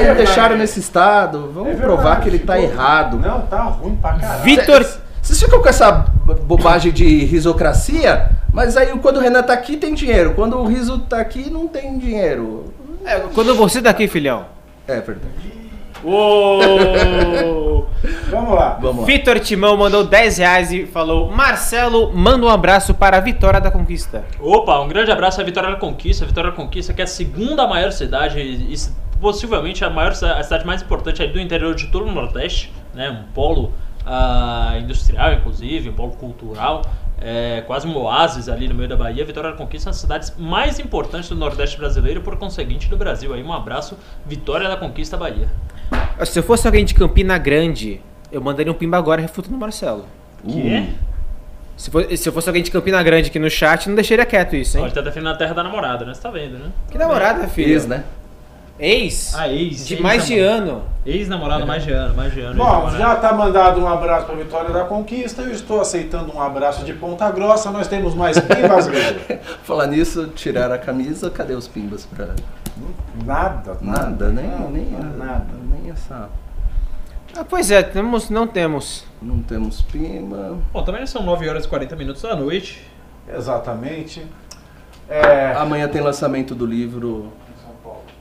A: verdade.
C: deixaram nesse estado. Vamos
A: É
C: provar
A: verdade,
C: que ele tá
A: ficou-
C: errado.
A: Não, tá ruim pra caralho.
B: Vitor.
C: Vocês ficam com essa bo- bobagem de risocracia, mas aí quando o Renan tá aqui tem dinheiro. Quando o riso tá aqui não tem dinheiro.
B: É, quando você tá aqui, filhão.
C: É verdade.
B: Uou!
A: Vamos lá.
C: Vamos lá.
B: Vitor Timão mandou 10 reais e falou: Marcelo, manda um abraço para a vitória da conquista.
F: Opa, um grande abraço à Vitória da Conquista. A Vitória da Conquista, que é a segunda maior cidade, e possivelmente a maior a cidade mais importante aí do interior de todo o Nordeste, né? Um polo ah, industrial, inclusive, um polo cultural. É, quase um oásis ali no meio da Bahia. Vitória da Conquista é uma das cidades mais importantes do Nordeste brasileiro e, por conseguinte, do Brasil. Aí, um abraço, Vitória da Conquista, Bahia.
B: Se eu fosse alguém de Campina Grande, eu mandaria um pimba agora refutando o Marcelo.
F: Que?
B: Se, for- se eu fosse alguém de Campina Grande aqui no chat, não deixaria quieto isso, hein?
F: Ele tá defendendo a terra da namorada, né? Você tá vendo, né?
B: Que namorada, filho?
C: Ex, né?
B: Ex?
F: Ah, ex.
B: de
F: ex
B: mais de ano.
F: Ex-namorado, mais de ano, mais de ano.
A: Bom, já tá mandado um abraço pra Vitória da Conquista. Eu estou aceitando um abraço de Ponta Grossa. Nós temos mais pimbas?
C: Falar nisso, tiraram a camisa, cadê os pimbas pra.
A: Nada,
C: Nada, nem,
A: Nada,
C: nem,
A: nada.
C: nem essa.
B: Ah, pois é, temos, não temos.
C: Não temos pimba.
F: Bom, também são 9 horas e 40 minutos da noite.
A: Exatamente. É,
C: Amanhã tem lançamento do livro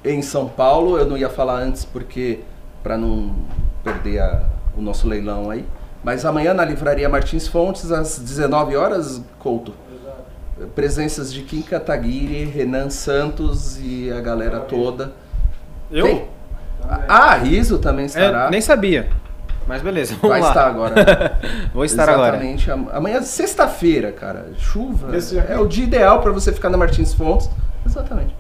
C: em São Paulo. Eu não ia falar antes porque para não perder a- o nosso leilão aí. Mas amanhã na livraria Martins Fontes às 19 horas, Couto. Presenças de Kim Kataguiri, Renan Santos e a galera toda.
B: Eu?
C: Quem? Ah, Riso também estará.
B: É, nem sabia. Mas beleza, vamos
C: Vai
B: lá.
C: estar agora.
B: Vou estar agora.
C: Exatamente. Am- Amanhã é sexta-feira, cara. Chuva. É o dia ideal para você ficar na Martins Fontes. Exatamente.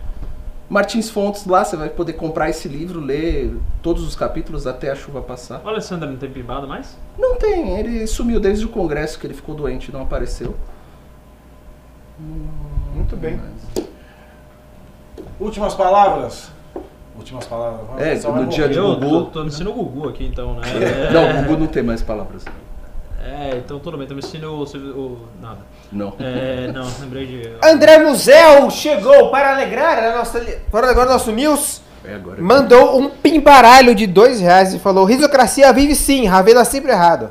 C: Martins Fontes, lá você vai poder comprar esse livro, ler todos os capítulos até a chuva passar.
F: O Alessandro não tem pimbado mais?
C: Não tem, ele sumiu desde o congresso que ele ficou doente, não apareceu.
A: Muito bem. Últimas palavras. Últimas palavras.
C: É, no dia
A: morrer.
C: de
F: Eu
C: Gugu.
F: tô, tô me ensinando o Gugu aqui, então, né? É,
C: Não, o Gugu não tem mais palavras.
F: É, então tudo bem, tô me ensinando o, o- nada.
C: Não.
F: É, não, lembrei de...
B: André Musel chegou para alegrar a nossa, para alegrar o nosso news.
C: É agora.
B: Mandou um pimbaralho de dois reais e falou: Risocracia vive sim, Ravena sempre errado.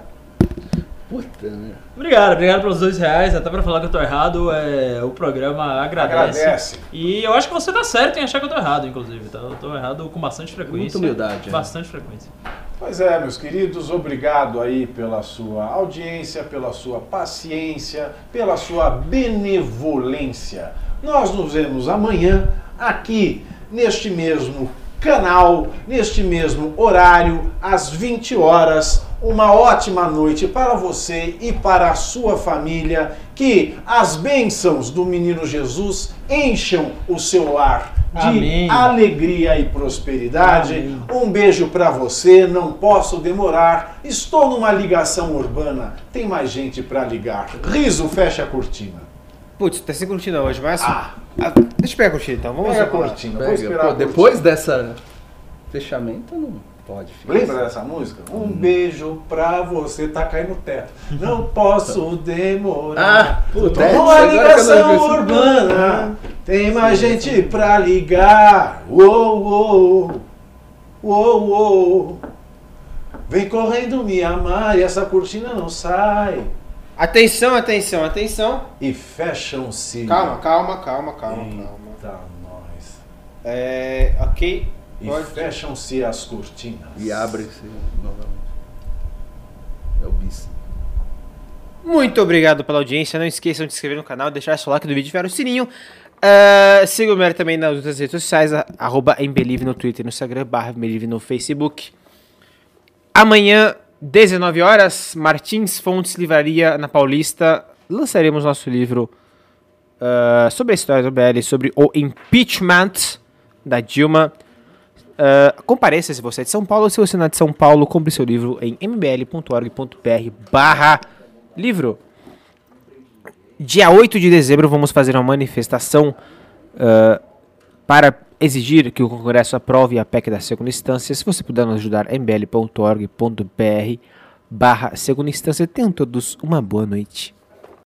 C: Puta, né?
F: Obrigado, obrigado pelos dois reais, até pra falar que eu tô errado, é, o programa agradece.
A: Agradece.
F: E eu acho que você tá certo em achar que eu tô errado, inclusive, tá? Eu tô errado com bastante frequência.
C: Muita humildade, é.
F: Bastante frequência.
A: Pois é, meus queridos, obrigado aí pela sua audiência, pela sua paciência, pela sua benevolência. Nós nos vemos amanhã aqui neste mesmo canal, neste mesmo horário, às 20 horas. Uma ótima noite para você e para a sua família. Que as bênçãos do menino Jesus encham o seu lar de
F: Amém.
A: alegria e prosperidade.
F: Amém.
A: Um beijo pra você, não posso demorar. Estou numa ligação urbana. Tem mais gente pra ligar. Riso, fecha a cortina.
B: Putz, tá sem cortina hoje, mas.
A: Ah.
B: Ah, deixa eu pegar a cortina então, vamos
A: Pega a cortina. Vou
C: Pega.
A: esperar.
C: Pô,
A: a cortina.
C: depois dessa fechamento, não pode. filho.
A: Lembra dessa música? Um beijo pra você, tá caindo no teto. Não posso demorar.
C: Ah, puta, não
A: ligação urbana. Tem mais gente pra ligar. Uou, uou. Uou, uou. Vem correndo me amar e essa cortina não sai.
B: Atenção, atenção, atenção.
A: E fecham-se.
B: Calma, calma, calma, calma,
A: Eita,
B: calma.
A: nós.
B: É. Ok.
A: E fecham-se as cortinas.
C: E abre-se novamente. É o bis.
B: Muito obrigado pela audiência. Não esqueçam de se inscrever no canal, deixar seu like do vídeo e ativar o sininho. Uh, siga o Mer também nas outras redes sociais, arroba Embelive no Twitter e no Instagram, barra Embelive no Facebook. Amanhã, 19 horas, Martins Fontes Livraria na Paulista. Lançaremos nosso livro uh, sobre a história do BL, sobre o impeachment da Dilma. Ah, compareça se você é de São Paulo. Se você não é de São Paulo, compre seu livro em mbl.org.br barra livro. Dia 8 de dezembro vamos fazer uma manifestação ah, para exigir que o Congresso aprove a PEC da segunda instância. Se você puder nos ajudar, mbl.org.br barra segunda instância. Tenham todos uma boa noite.